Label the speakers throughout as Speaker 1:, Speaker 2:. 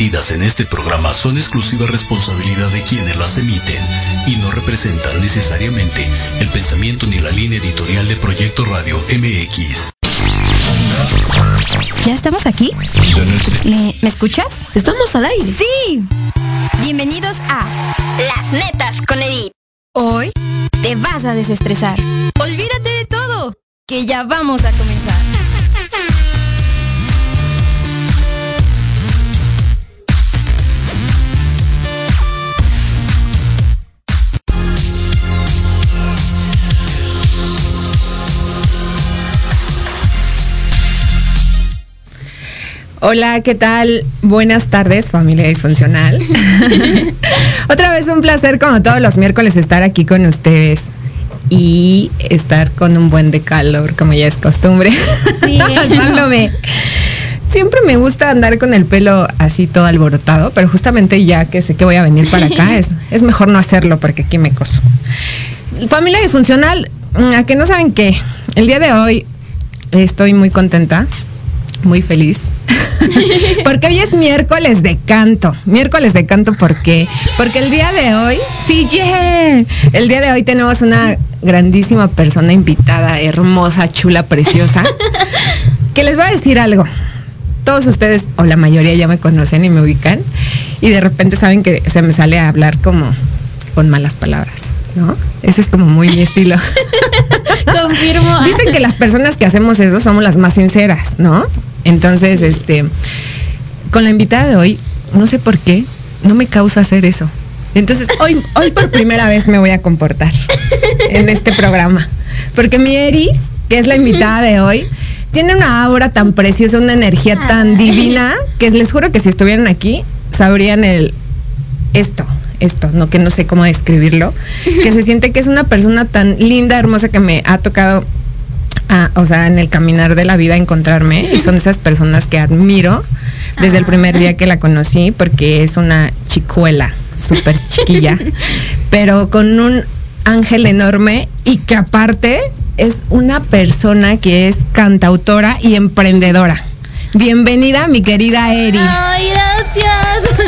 Speaker 1: vertidas en este programa son exclusiva responsabilidad de quienes las emiten y no representan necesariamente el pensamiento ni la línea editorial de Proyecto Radio MX.
Speaker 2: ¿Ya estamos aquí? ¿Me, ¿Me escuchas?
Speaker 3: Estamos al aire.
Speaker 2: Sí. Bienvenidos a Las Netas con Edith. Hoy te vas a desestresar. Olvídate de todo, que ya vamos a comenzar.
Speaker 4: Hola, ¿qué tal? Buenas tardes, familia disfuncional. Otra vez un placer, como todos los miércoles, estar aquí con ustedes y estar con un buen de calor, como ya es costumbre. Sí. Siempre me gusta andar con el pelo así todo alborotado, pero justamente ya que sé que voy a venir para acá, es, es mejor no hacerlo porque aquí me coso. Familia disfuncional, a que no saben qué, el día de hoy estoy muy contenta muy feliz. porque hoy es miércoles de canto. Miércoles de canto, ¿por qué? Porque el día de hoy, sí, yeah, el día de hoy tenemos una grandísima persona invitada, hermosa, chula, preciosa, que les voy a decir algo. Todos ustedes, o la mayoría ya me conocen y me ubican, y de repente saben que se me sale a hablar como con malas palabras. ¿no? Ese es como muy mi estilo.
Speaker 2: Confirmo.
Speaker 4: Dicen que las personas que hacemos eso somos las más sinceras, ¿no? Entonces, este, con la invitada de hoy, no sé por qué, no me causa hacer eso. Entonces, hoy, hoy por primera vez me voy a comportar en este programa. Porque mi Eri, que es la invitada de hoy, tiene una aura tan preciosa, una energía tan divina, que les juro que si estuvieran aquí, sabrían el esto, esto, no que no sé cómo describirlo, que se siente que es una persona tan linda, hermosa que me ha tocado o sea, en el caminar de la vida encontrarme y son esas personas que admiro desde el primer día que la conocí porque es una chicuela, súper chiquilla, pero con un ángel enorme y que aparte es una persona que es cantautora y emprendedora. Bienvenida, mi querida Eri.
Speaker 2: Ay, gracias.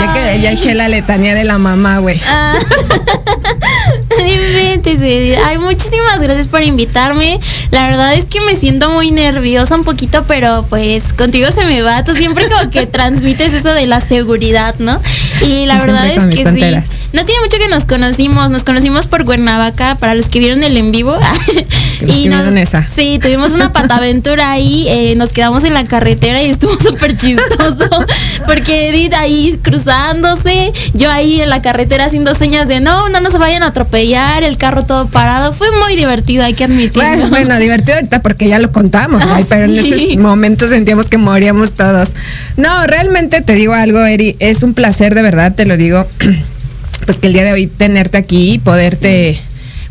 Speaker 4: Ya que ya eché la letanía de la mamá, güey. Ah.
Speaker 2: Ay, muchísimas gracias por invitarme. La verdad es que me siento muy nerviosa un poquito, pero pues contigo se me va. Tú siempre como que transmites eso de la seguridad, ¿no? Y la verdad es que sí. No tiene mucho que nos conocimos, nos conocimos por Cuernavaca, para los que vieron el en vivo.
Speaker 4: y nos, esa.
Speaker 2: Sí, tuvimos una pataventura ahí, eh, nos quedamos en la carretera y estuvo súper chistoso, porque Edith ahí cruzándose, yo ahí en la carretera haciendo señas de no, no nos vayan a atropellar, el carro todo parado, fue muy divertido, hay que admitirlo.
Speaker 4: Bueno, bueno divertido ahorita porque ya lo contamos, ah, pero en ese momento sentíamos que moríamos todos. No, realmente te digo algo, Eri, es un placer de verdad, te lo digo pues que el día de hoy tenerte aquí y poderte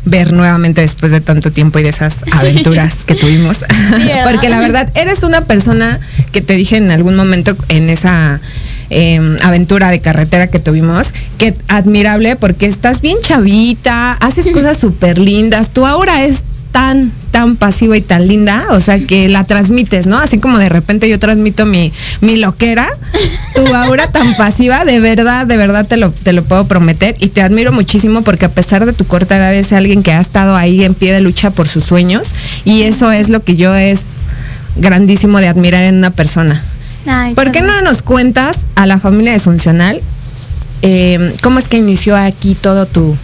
Speaker 4: ver nuevamente después de tanto tiempo y de esas aventuras que tuvimos. Porque la verdad, eres una persona que te dije en algún momento en esa em, aventura de carretera que tuvimos, que admirable porque estás bien chavita, haces cosas súper lindas, tu ahora es tan, tan pasiva y tan linda, o sea, que la transmites, ¿no? Así como de repente yo transmito mi, mi loquera, tu aura tan pasiva, de verdad, de verdad te lo, te lo puedo prometer y te admiro muchísimo porque a pesar de tu corta edad es alguien que ha estado ahí en pie de lucha por sus sueños y eso es lo que yo es grandísimo de admirar en una persona. ¿Por qué no nos cuentas a la familia disfuncional eh, cómo es que inició aquí todo tu,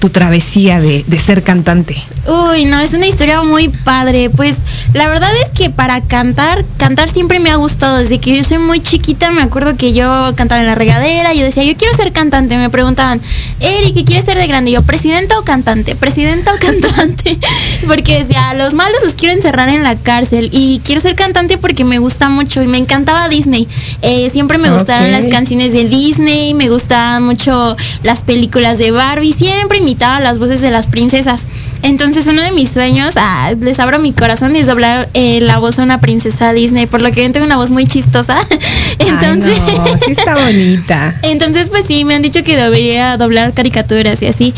Speaker 4: tu travesía de, de, ser cantante?
Speaker 2: Uy, no, es una historia muy padre. Pues la verdad es que para cantar, cantar siempre me ha gustado. Desde que yo soy muy chiquita, me acuerdo que yo cantaba en la regadera, yo decía, yo quiero ser cantante. Me preguntaban, Eri, ¿qué quieres ser de grande? yo, ¿presidenta o cantante? ¿Presidenta o cantante? porque decía, los malos los quiero encerrar en la cárcel. Y quiero ser cantante porque me gusta mucho y me encantaba Disney. Eh, siempre me gustaron las canciones de Disney, me gustaban mucho las películas de Barbie, siempre imitaba las voces de las princesas. Entonces uno de mis sueños, ah, les abro mi corazón, es doblar eh, la voz de una princesa Disney, por lo que yo tengo una voz muy chistosa.
Speaker 4: Entonces, sí está bonita.
Speaker 2: Entonces, pues sí, me han dicho que debería doblar caricaturas y así.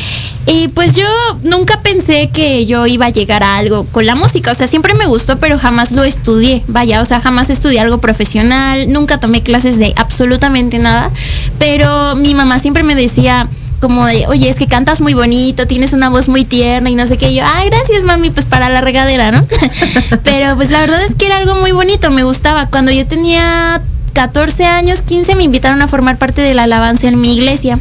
Speaker 2: Y pues yo nunca pensé que yo iba a llegar a algo con la música. O sea, siempre me gustó, pero jamás lo estudié. Vaya, o sea, jamás estudié algo profesional, nunca tomé clases de absolutamente nada. Pero mi mamá siempre me decía, como de, oye, es que cantas muy bonito, tienes una voz muy tierna y no sé qué. Y yo, ay, gracias mami, pues para la regadera, ¿no? Pero pues la verdad es que era algo muy bonito, me gustaba. Cuando yo tenía 14 años, 15, me invitaron a formar parte de la alabanza en mi iglesia.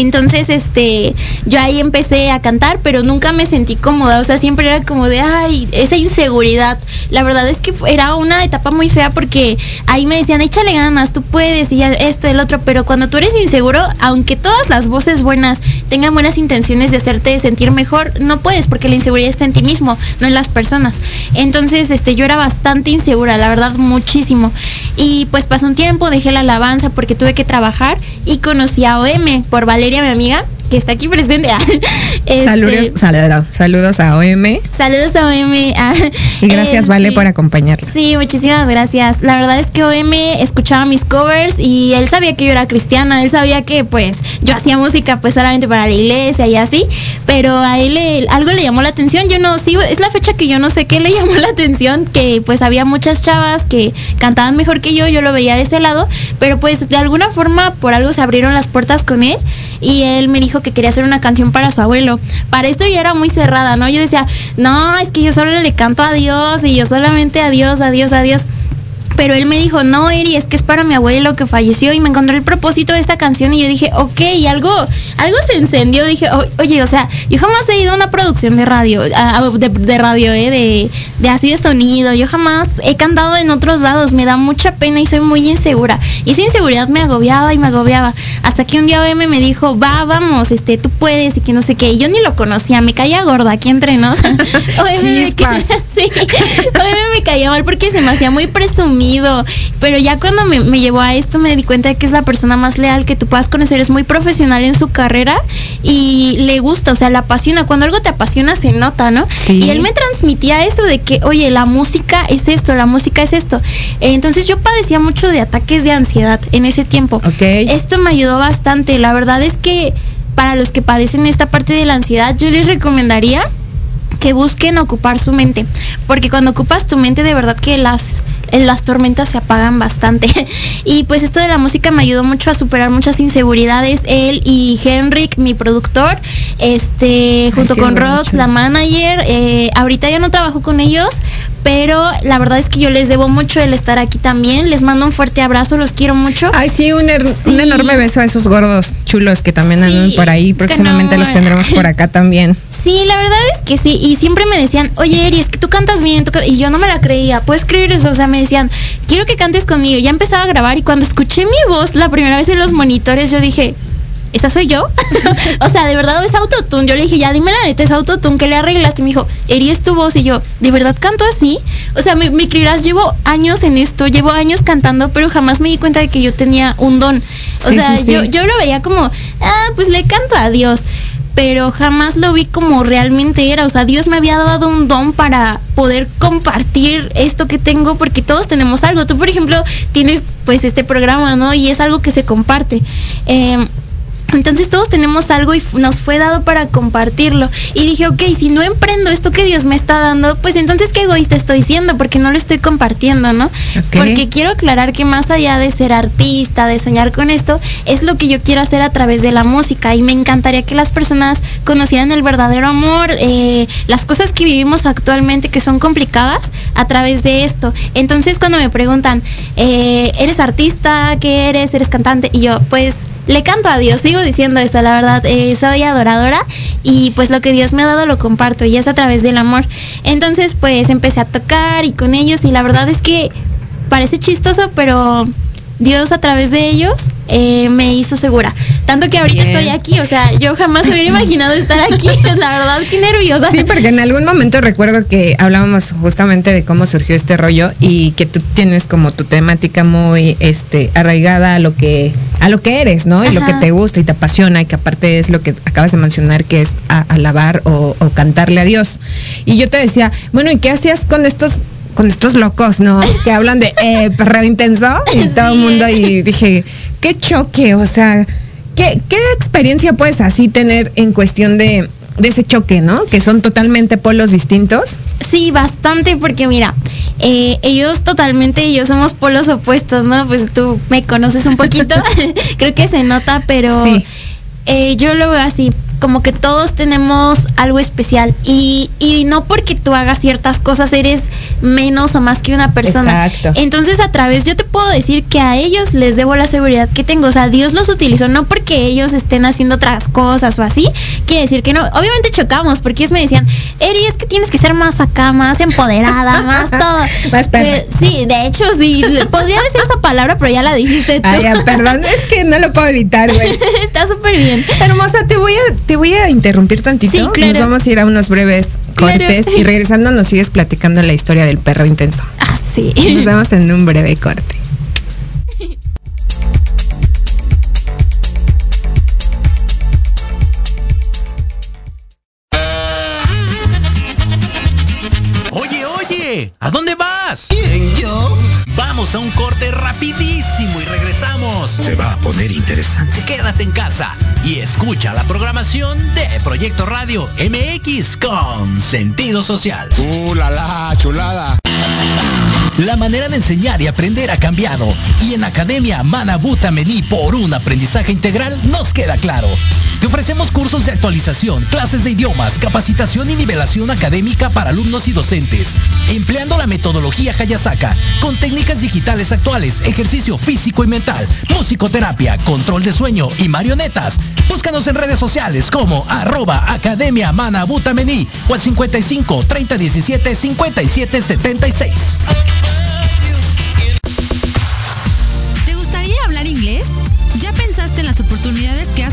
Speaker 2: Entonces, este, yo ahí empecé a cantar, pero nunca me sentí cómoda, o sea, siempre era como de, ay, esa inseguridad. La verdad es que era una etapa muy fea porque ahí me decían, échale ganas, tú puedes, y esto, el otro, pero cuando tú eres inseguro, aunque todas las voces buenas tengan buenas intenciones de hacerte sentir mejor, no puedes porque la inseguridad está en ti mismo, no en las personas. Entonces, este, yo era bastante insegura, la verdad, muchísimo. Y pues pasó un tiempo, dejé la alabanza porque tuve que trabajar y conocí a OM por Valeria mi amiga, que está aquí presente.
Speaker 4: este, saludos, saludos, a OM.
Speaker 2: Saludos a OM.
Speaker 4: Ah, y gracias, Vale, por acompañarla.
Speaker 2: Sí, muchísimas gracias. La verdad es que OM escuchaba mis covers y él sabía que yo era cristiana, él sabía que pues yo hacía música pues solamente para la iglesia y así, pero a él algo le llamó la atención. Yo no, sí, es la fecha que yo no sé qué le llamó la atención, que pues había muchas chavas que cantaban mejor que yo, yo lo veía de ese lado, pero pues de alguna forma por algo se abrieron las puertas con él y él me dijo que quería hacer una canción para su abuelo. Para esto yo era muy cerrada, ¿no? Yo decía, no, es que yo solo le canto a Dios y yo solamente a Dios, a Dios, a Dios. Pero él me dijo, no, Eri, es que es para mi abuelo que falleció y me encontró el propósito de esta canción y yo dije, ok, y algo, algo se encendió. Dije, oye, o sea, yo jamás he ido a una producción de radio, de, radio, ¿eh? de, de así de sonido. Yo jamás he cantado en otros lados. Me da mucha pena y soy muy insegura. Y esa inseguridad me agobiaba y me agobiaba. Hasta que un día OM me dijo, va, vamos, este, tú puedes y que no sé qué. Y yo ni lo conocía, me caía gorda aquí entre nos. OM me, sí, me caía mal porque se me hacía muy pero ya cuando me, llevó a esto me di cuenta de que es la persona más leal que tú puedas conocer, es muy profesional en su carrera y le gusta, o sea, la apasiona. Cuando algo te apasiona se nota, ¿no? Y él me transmitía eso de que, oye, la música es esto, la música es esto. Entonces yo padecía mucho de ataques de ansiedad en ese tiempo. Esto me ayudó bastante. La verdad es que para los que padecen esta parte de la ansiedad, yo les recomendaría que busquen ocupar su mente, porque cuando ocupas tu mente de verdad que las las tormentas se apagan bastante. y pues esto de la música me ayudó mucho a superar muchas inseguridades. Él y Henrik, mi productor, este, junto con Rox, la manager, eh, ahorita ya no trabajo con ellos, pero la verdad es que yo les debo mucho el estar aquí también. Les mando un fuerte abrazo, los quiero mucho.
Speaker 4: Ay, sí, un, un enorme beso a esos gordos chulos que también andan por ahí. Próximamente los tendremos por acá también.
Speaker 2: Sí, la verdad es que sí. Y siempre me decían, oye, Eri, es que tú cantas bien. y yo no me la creía. ¿Puedes creer eso? O sea, me decían, quiero que cantes conmigo. Ya empezaba a grabar y cuando escuché mi voz la primera vez en los monitores, yo dije, ¿esa soy yo? o sea, de verdad es autotune. Yo le dije, ya dime la neta, es autotune, ¿qué le arreglaste? Y me dijo, Eri, es tu voz. Y yo, ¿de verdad canto así? O sea, me, me creerás, llevo años en esto, llevo años cantando, pero jamás me di cuenta de que yo tenía un don. O sea, Yo, yo lo veía como, ah, pues le canto a Dios pero jamás lo vi como realmente era. O sea, Dios me había dado un don para poder compartir esto que tengo, porque todos tenemos algo. Tú, por ejemplo, tienes pues este programa, ¿no? Y es algo que se comparte. Eh, entonces todos tenemos algo y nos fue dado para compartirlo. Y dije, ok, si no emprendo esto que Dios me está dando, pues entonces qué egoísta estoy siendo porque no lo estoy compartiendo, ¿no? Porque quiero aclarar que más allá de ser artista, de soñar con esto, es lo que yo quiero hacer a través de la música. Y me encantaría que las personas conocieran el verdadero amor, eh, las cosas que vivimos actualmente que son complicadas a través de esto. Entonces cuando me preguntan, eh, ¿eres artista? ¿Qué eres? ¿Eres cantante? Y yo, pues le canto a Dios, sigo diciendo esto, la verdad, eh, soy adoradora y pues lo que Dios me ha dado lo comparto y es a través del amor. Entonces pues empecé a tocar y con ellos y la verdad es que parece chistoso, pero Dios a través de ellos eh, me hizo segura. Tanto que ahorita estoy aquí, o sea, yo jamás hubiera imaginado estar aquí, la verdad, qué nerviosa.
Speaker 4: Sí, porque en algún momento recuerdo que hablábamos justamente de cómo surgió este rollo y que tú tienes como tu temática muy este arraigada a lo que a lo que eres, ¿no? Y lo que te gusta y te apasiona y que aparte es lo que acabas de mencionar que es alabar o, o cantarle a Dios. Y yo te decía, bueno, ¿y qué hacías con estos con estos locos, ¿no? Que hablan de eh, perreo intenso y todo el mundo y dije, qué choque, o sea, ¿qué, ¿qué experiencia puedes así tener en cuestión de, de ese choque, ¿no? Que son totalmente polos distintos.
Speaker 2: Sí, bastante, porque mira, eh, ellos totalmente y yo somos polos opuestos, ¿no? Pues tú me conoces un poquito, creo que se nota, pero eh, yo lo veo así como que todos tenemos algo especial y, y no porque tú hagas ciertas cosas eres menos o más que una persona. Exacto. Entonces a través yo te puedo decir que a ellos les debo la seguridad que tengo. O sea, Dios los utilizó no porque ellos estén haciendo otras cosas o así. Quiere decir que no. Obviamente chocamos porque ellos me decían, Eri, es que tienes que ser más acá, más empoderada, más todo. más sí, de hecho sí. Podría decir esa palabra, pero ya la dijiste tú.
Speaker 4: Ay, perdón, es que no lo puedo evitar, güey.
Speaker 2: Está súper bien.
Speaker 4: Hermosa, te voy a voy a interrumpir tantito. Sí, claro. Nos vamos a ir a unos breves cortes y regresando nos sigues platicando la historia del perro intenso.
Speaker 2: Ah, sí.
Speaker 4: Nos vemos en un breve corte.
Speaker 1: Vamos a un corte rapidísimo y regresamos.
Speaker 5: Se va a poner interesante.
Speaker 1: Quédate en casa y escucha la programación de Proyecto Radio MX con sentido social.
Speaker 5: ¡Uh, la, la chulada!
Speaker 1: La manera de enseñar y aprender ha cambiado y en Academia Manabuta Mení por un aprendizaje integral nos queda claro. Te ofrecemos cursos de actualización, clases de idiomas, capacitación y nivelación académica para alumnos y docentes, empleando la metodología Hayasaka con técnicas digitales actuales, ejercicio físico y mental, musicoterapia, control de sueño y marionetas. Búscanos en redes sociales como arroba Academia Manabuta Mení o al 55 30 17 57 76.
Speaker 3: ¿Te gustaría hablar inglés? ¿Ya pensaste en las oportunidades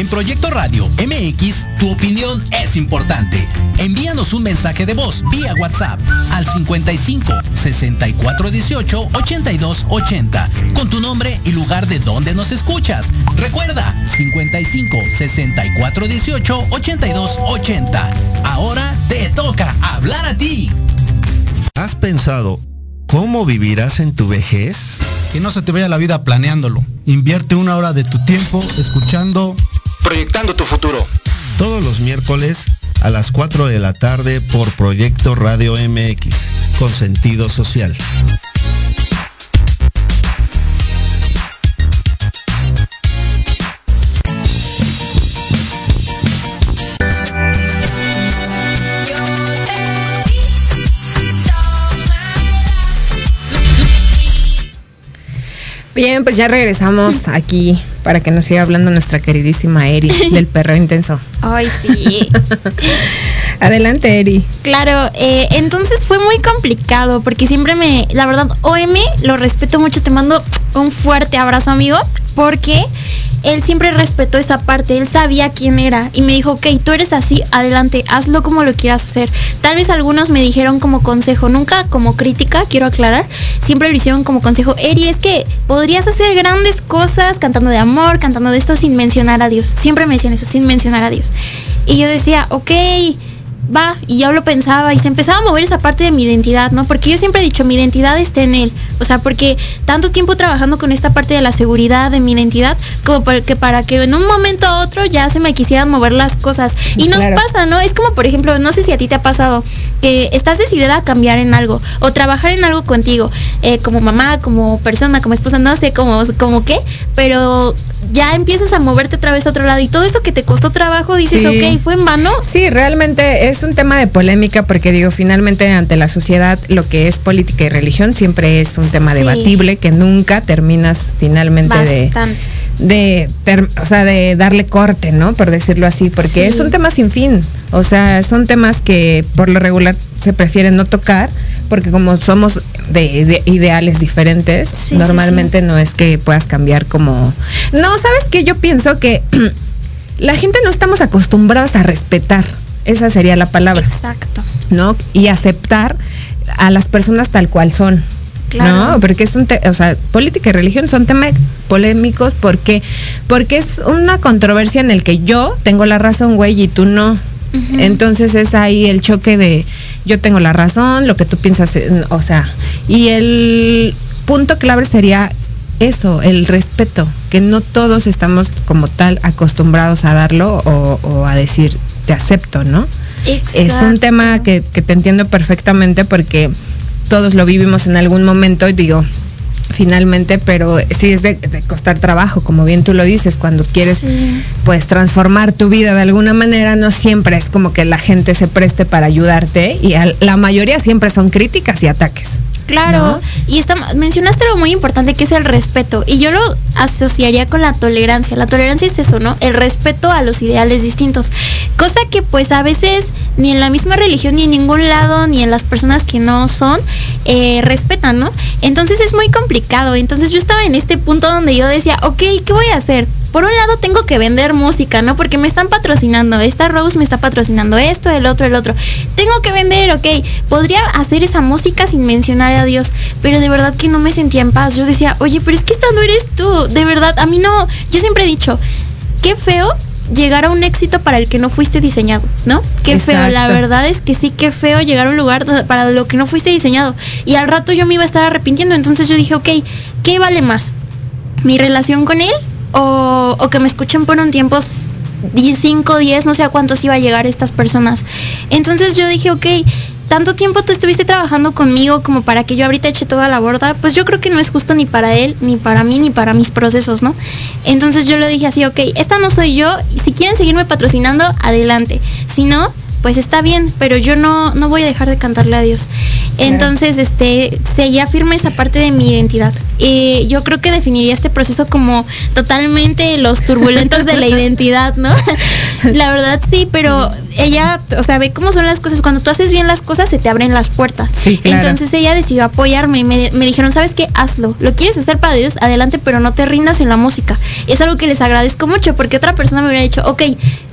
Speaker 1: En Proyecto Radio MX, tu opinión es importante. Envíanos un mensaje de voz vía WhatsApp al 55 64 18 82 80 con tu nombre y lugar de donde nos escuchas. Recuerda 55 64 18 82 80. Ahora te toca hablar a ti.
Speaker 5: ¿Has pensado cómo vivirás en tu vejez?
Speaker 6: Que no se te vaya la vida planeándolo. Invierte una hora de tu tiempo escuchando
Speaker 5: Proyectando tu futuro. Todos los miércoles a las 4 de la tarde por Proyecto Radio MX, con sentido social.
Speaker 4: Bien, pues ya regresamos aquí para que nos siga hablando nuestra queridísima Eri del perro intenso.
Speaker 2: Ay, sí.
Speaker 4: Adelante, Eri.
Speaker 2: Claro, eh, entonces fue muy complicado porque siempre me, la verdad, OM lo respeto mucho, te mando un fuerte abrazo, amigo, porque él siempre respetó esa parte, él sabía quién era y me dijo, ok, tú eres así, adelante, hazlo como lo quieras hacer. Tal vez algunos me dijeron como consejo, nunca como crítica, quiero aclarar, siempre lo hicieron como consejo, Eri, es que podrías hacer grandes cosas cantando de amor, cantando de esto sin mencionar a Dios. Siempre me decían eso, sin mencionar a Dios. Y yo decía, ok, va, y yo lo pensaba y se empezaba a mover esa parte de mi identidad, ¿no? Porque yo siempre he dicho, mi identidad está en él. O sea, porque tanto tiempo trabajando con esta parte de la seguridad de mi identidad, como para que, para que en un momento a otro ya se me quisieran mover las cosas. Y nos pasa, ¿no? Es como, por ejemplo, no sé si a ti te ha pasado que estás decidida a cambiar en algo o trabajar en algo contigo, eh, como mamá, como persona, como esposa, no sé, como, como qué, pero ya empiezas a moverte otra vez a otro lado y todo eso que te costó trabajo dices, ok, fue en vano.
Speaker 4: Sí, realmente es un tema de polémica porque digo, finalmente ante la sociedad lo que es política y religión siempre es un tema debatible que nunca terminas finalmente de de, o sea, de darle corte, ¿no? Por decirlo así, porque es un tema sin fin. O sea, son temas que por lo regular se prefieren no tocar, porque como somos de, ideales diferentes, normalmente no es que puedas cambiar como... No, sabes que yo pienso que la gente no estamos acostumbrados a respetar, esa sería la palabra.
Speaker 2: Exacto.
Speaker 4: ¿No? Y aceptar a las personas tal cual son. No, porque es un, o sea, política y religión son temas polémicos porque porque es una controversia en el que yo tengo la razón, güey, y tú no. Entonces es ahí el choque de yo tengo la razón, lo que tú piensas, o sea, y el punto clave sería eso, el respeto, que no todos estamos como tal acostumbrados a darlo o, a decir te acepto, ¿no? Es un tema que, te entiendo perfectamente porque todos lo vivimos en algún momento y digo, finalmente, pero sí es de, costar trabajo, como bien tú lo dices, cuando quieres pues transformar tu vida de alguna manera, no siempre es como que la gente se preste para ayudarte y la mayoría siempre son críticas y ataques.
Speaker 2: Claro, y está, mencionaste algo muy importante que es el respeto, y yo lo asociaría con la tolerancia. La tolerancia es eso, ¿no? El respeto a los ideales distintos, cosa que pues a veces ni en la misma religión, ni en ningún lado, ni en las personas que no son, eh, respetan, ¿no? Entonces es muy complicado. Entonces yo estaba en este punto donde yo decía, ok, ¿qué voy a hacer? Por un lado tengo que vender música, ¿no? Porque me están patrocinando, esta Rose me está patrocinando esto, el otro, el otro. Tengo que vender, ok. Podría hacer esa música sin mencionar a Dios, pero de verdad que no me sentía en paz. Yo decía, oye, pero es que esta no eres tú, de verdad, a mí no, yo siempre he dicho, qué feo llegar a un éxito para el que no fuiste diseñado, ¿no? Qué feo, la verdad es que sí, qué feo llegar a un lugar para lo que no fuiste diseñado. Y al rato yo me iba a estar arrepintiendo, entonces yo dije, ok, ¿qué vale más? ¿Mi relación con él o, que me escuchen por un tiempo 5, 10, no sé a cuántos iba a llegar estas personas. Entonces yo dije, ok, tanto tiempo tú estuviste trabajando conmigo como para que yo ahorita eche toda la borda, pues yo creo que no es justo ni para él, ni para mí, ni para mis procesos, ¿no? Entonces yo le dije así, ok, esta no soy yo, si quieren seguirme patrocinando, adelante. Si no, pues está bien, pero yo no, no voy a dejar de cantarle a Dios. Entonces, este, seguía firme esa parte de mi identidad. Y yo creo que definiría este proceso como totalmente los turbulentos de la identidad, ¿no? la verdad sí, pero ella, o sea, ve cómo son las cosas. Cuando tú haces bien las cosas, se te abren las puertas. Entonces ella decidió apoyarme y me, me, dijeron, ¿sabes qué? Hazlo. Lo quieres hacer para Dios, adelante, pero no te rindas en la música. Es algo que les agradezco mucho porque otra persona me hubiera dicho, ok,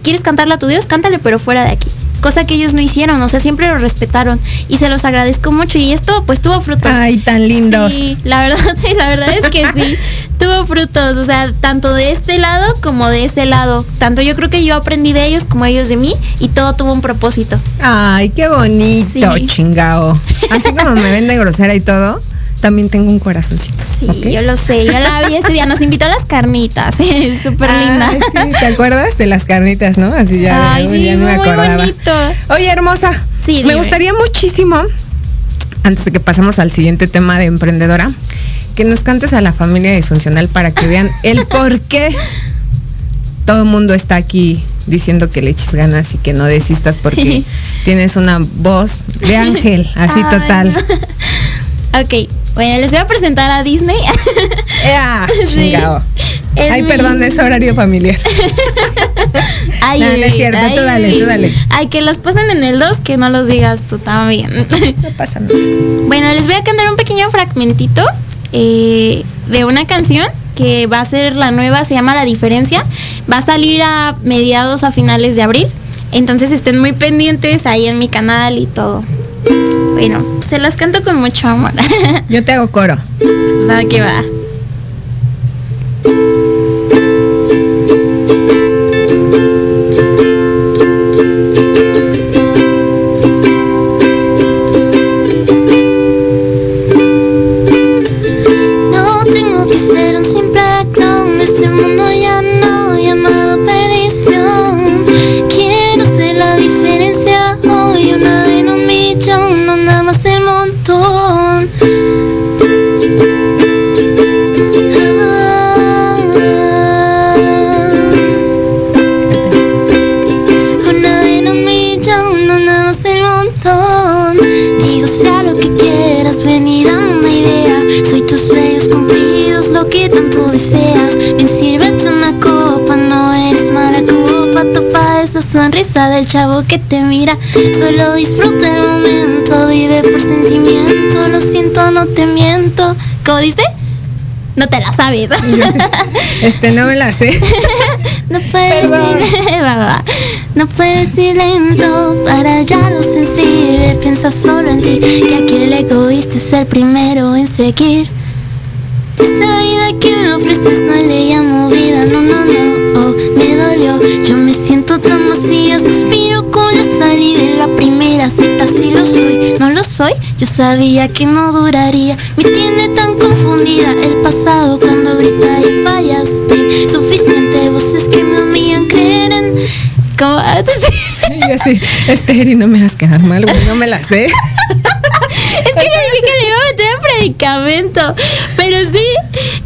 Speaker 2: ¿quieres cantarle a tu Dios? Cántale, pero fuera de aquí cosa que ellos no hicieron, o sea, siempre lo respetaron y se los agradezco mucho y esto pues tuvo frutos.
Speaker 4: Ay, tan lindos.
Speaker 2: Sí, la verdad, sí, la verdad es que sí, tuvo frutos, o sea, tanto de este lado como de ese lado. Tanto yo creo que yo aprendí de ellos como ellos de mí y todo tuvo un propósito.
Speaker 4: Ay, qué bonito, chingao. Así como me vende grosera y todo también tengo un corazoncito.
Speaker 2: Sí, yo lo sé, yo la vi ese día, nos invitó a las carnitas, es súper linda.
Speaker 4: ¿Te acuerdas de las carnitas, no? Así ya,
Speaker 2: Ay, sí,
Speaker 4: ya
Speaker 2: me acordaba. Bonito.
Speaker 4: Oye, hermosa, sí, me gustaría muchísimo, antes de que pasemos al siguiente tema de emprendedora, que nos cantes a la familia disfuncional para que vean el por qué todo el mundo está aquí diciendo que le eches ganas y que no desistas porque tienes una voz de ángel, así total.
Speaker 2: Ok, bueno, les voy a presentar a Disney.
Speaker 4: Ah, chingado. Ay, perdón, es horario familiar.
Speaker 2: Ay, no,
Speaker 4: no es cierto, tú dale, tú dale.
Speaker 2: Ay, que los pasen en el 2, que no los digas tú también.
Speaker 4: No pasa nada.
Speaker 2: Bueno, les voy a cantar un pequeño fragmentito eh, de una canción que va a ser la nueva, se llama La Diferencia. Va a salir a mediados a finales de abril. Entonces estén muy pendientes ahí en mi canal y todo. Bueno, se las canto con mucho amor.
Speaker 4: Yo te hago coro.
Speaker 2: Va que va. Del chavo que te mira. Solo disfruta el momento, vive por sentimiento. Lo siento, no te miento. ¿Cómo dice? No te la sabes.
Speaker 4: este, no me la sé.
Speaker 2: no puedes ir, No puedes ir lento para ya lo sensible. Piensa solo en ti, que aquel egoísta es el primero en seguir. Esta vida que me ofreces no le Yo sabía que no duraría, me tiene tan confundida el pasado cuando grita y fallaste. Suficiente voces que me humillan, creer en.
Speaker 4: Así, Esther, y no me vas a quedar mal, no me la sé.
Speaker 2: es que le dije que me iba a meter en predicamento. Pero sí,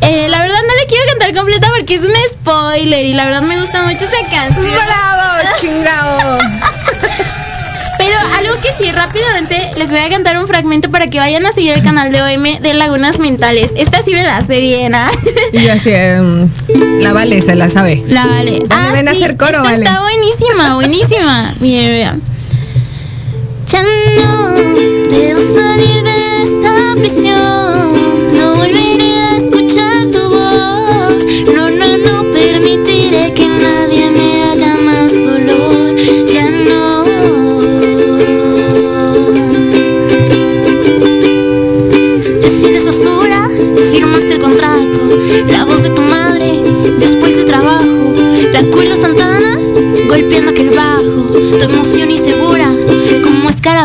Speaker 2: eh, la verdad no le quiero cantar completa porque es un spoiler y la verdad me gusta mucho esa canción.
Speaker 4: ¡Bravo, chingado!
Speaker 2: Pero algo que sí, rápidamente les voy a cantar un fragmento para que vayan a seguir el canal de OM de Lagunas Mentales. Esta sí me la hace bien, ¿ah?
Speaker 4: Y así, um, la Vale se la sabe.
Speaker 2: La Vale.
Speaker 4: Ah, ven a hacer coro,
Speaker 2: Vale. Está buenísima, buenísima. Miren, vean. Ya no debo salir de esta prisión.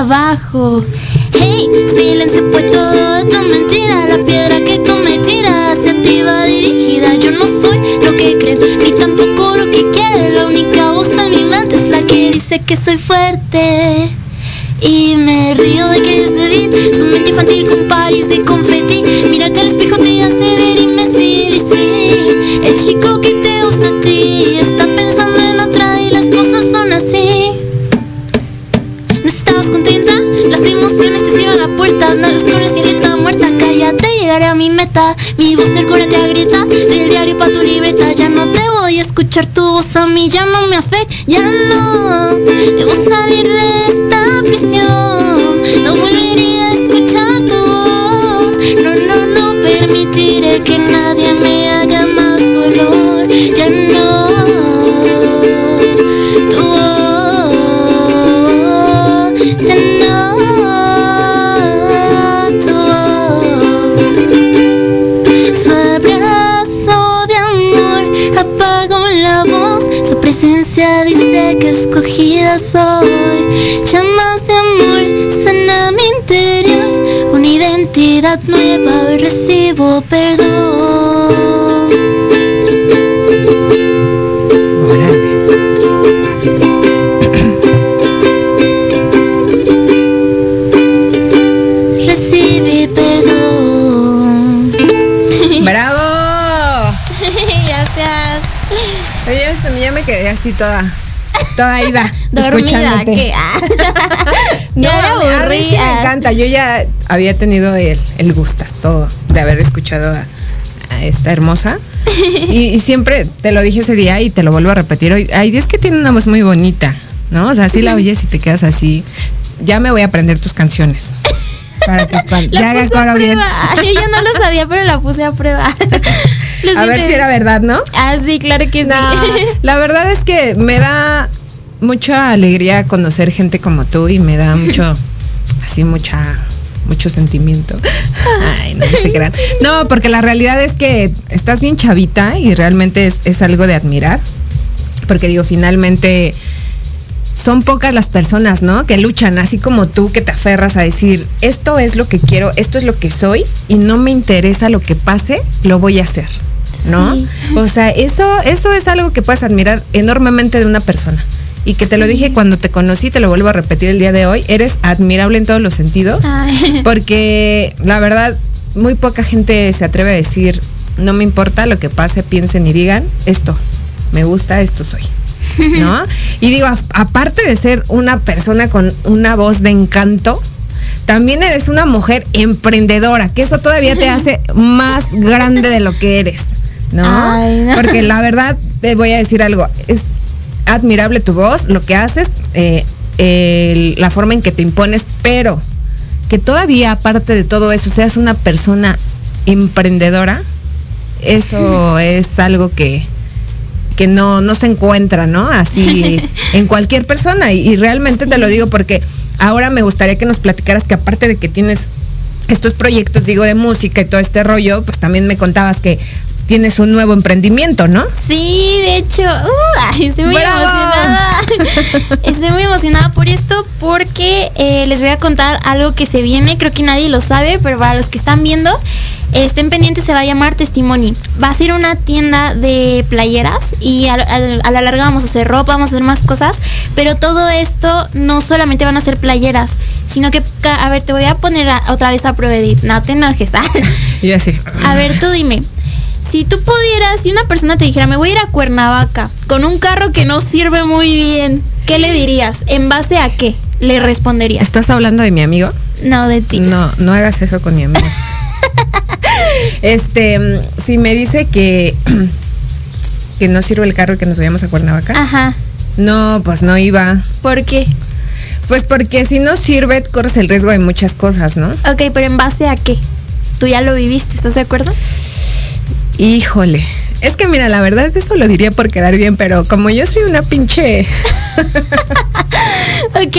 Speaker 2: Hey, silencio, pues todo esto es mentira. La piedra que cometida hacia ti va dirigida. Yo no soy lo que creen, ni tampoco lo que quieren. La única voz mente es la que dice que soy fuerte. Y me río de que se vi su mente infantil con paris de confeti. Mirarte al espejo te hace ver imbécil y sí, el chico que te llegaré a mi meta. Mi voz el coro te agrieta, del diario pa' tu libreta. Ya no te voy a escuchar tu voz a mí, ya no me afecta, ya no. Debo salir de esta prisión, que escogida soy. Llamas de amor sana mi interior. Una identidad nueva y recibo perdón. Recibí perdón.
Speaker 4: ¡Bravo!
Speaker 2: Gracias.
Speaker 4: Oye, ya me quedé así toda, toda ida.
Speaker 2: Dormida, que
Speaker 4: No,
Speaker 2: Ya
Speaker 4: a mí- a mí sí me encanta. Yo ya había tenido el, el gustazo de haber escuchado a, a esta hermosa. Y, y siempre te lo dije ese día y te lo vuelvo a repetir hoy. Ay, es que tiene una voz muy bonita, ¿no? O sea, así la oyes y te quedas así. Ya me voy a aprender tus canciones. Para que
Speaker 2: La
Speaker 4: ya haga coro bien.
Speaker 2: Yo ya no lo sabía, pero la puse a prueba.
Speaker 4: A ver si era verdad, ¿no?
Speaker 2: Ah, sí, claro que
Speaker 4: No,
Speaker 2: sí.
Speaker 4: la verdad es que me da mucha alegría conocer gente como tú y me da mucho, así mucha, mucho sentimiento. Ay, no porque la realidad es que estás bien chavita y realmente es, es algo de admirar. Porque digo, finalmente son pocas las personas, ¿no? Que luchan, así como tú, que te aferras a decir, esto es lo que quiero, esto es lo que soy y no me interesa lo que pase, lo voy a hacer, ¿no?
Speaker 2: Sí.
Speaker 4: O sea, eso, eso es algo que puedes admirar enormemente de una persona. Y que te lo dije cuando te conocí, te lo vuelvo a repetir el día de hoy, eres admirable en todos los sentidos.
Speaker 2: Ay.
Speaker 4: Porque la verdad, muy poca gente se atreve a decir, no me importa lo que pase, piensen y digan, esto, me gusta, esto soy. ¿No? Y digo, a- aparte de ser una persona con una voz de encanto, también eres una mujer emprendedora, que eso todavía te hace más grande de lo que eres. ¿no?
Speaker 2: Ay, no.
Speaker 4: Porque la verdad, te voy a decir algo, es admirable tu voz, lo que haces, eh, la forma en que te impones, pero que todavía aparte de todo eso seas una persona emprendedora, eso es algo que, que no, no se encuentra, ¿no? Así en cualquier persona. Y, realmente te lo digo porque ahora me gustaría que nos platicaras que aparte de que tienes estos proyectos, digo, de música y todo este rollo, pues también me contabas que tienes un nuevo emprendimiento, ¿no?
Speaker 2: Sí, de hecho, uh, estoy muy emocionada. estoy muy emocionada por esto porque eh, les voy a contar algo que se viene, creo que nadie lo sabe, pero para los que están viendo, estén pendientes, se va a llamar Testimony. Va a ser una tienda de playeras y a, la larga vamos a hacer ropa, vamos a hacer más cosas, pero todo esto no solamente van a ser playeras, sino que, a ver, te voy a poner otra vez a prueba, No te enojes.
Speaker 4: y así.
Speaker 2: A ver, tú dime, si tú pudieras, si una persona te dijera, me voy a ir a Cuernavaca con un carro que no sirve muy bien, ¿qué le dirías? ¿En base a qué le responderías?
Speaker 4: ¿Estás hablando de mi amigo?
Speaker 2: No, de ti.
Speaker 4: No, no hagas eso con mi amigo. este, si me dice que, que no sirve el carro y que nos vayamos a Cuernavaca.
Speaker 2: Ajá.
Speaker 4: No, pues no iba.
Speaker 2: ¿Por qué?
Speaker 4: Pues porque si no sirve, corres el riesgo de muchas cosas, ¿no?
Speaker 2: Ok, pero ¿en base a qué? Tú ya lo viviste, ¿estás de acuerdo?
Speaker 4: Híjole. Es que mira, la verdad eso lo diría por quedar bien, pero como yo soy una pinche...
Speaker 2: ok.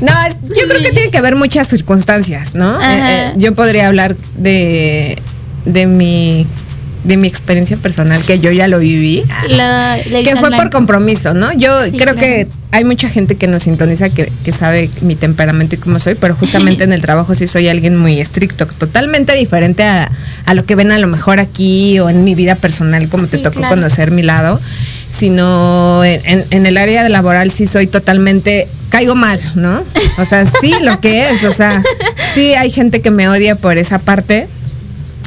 Speaker 4: No, yo creo que tiene que haber muchas circunstancias, ¿no? Eh, eh, yo podría hablar de, de mi de mi experiencia personal que yo ya lo viví, que fue por compromiso, ¿no? Yo creo que hay mucha gente que nos sintoniza que, sabe mi temperamento y cómo soy, pero justamente en el trabajo sí soy alguien muy estricto, totalmente diferente a, lo que ven a lo mejor aquí o en mi vida personal, como te tocó conocer mi lado, sino en, en el área laboral sí soy totalmente caigo mal, ¿no? O sea, sí, lo que es, o sea, sí hay gente que me odia por esa parte,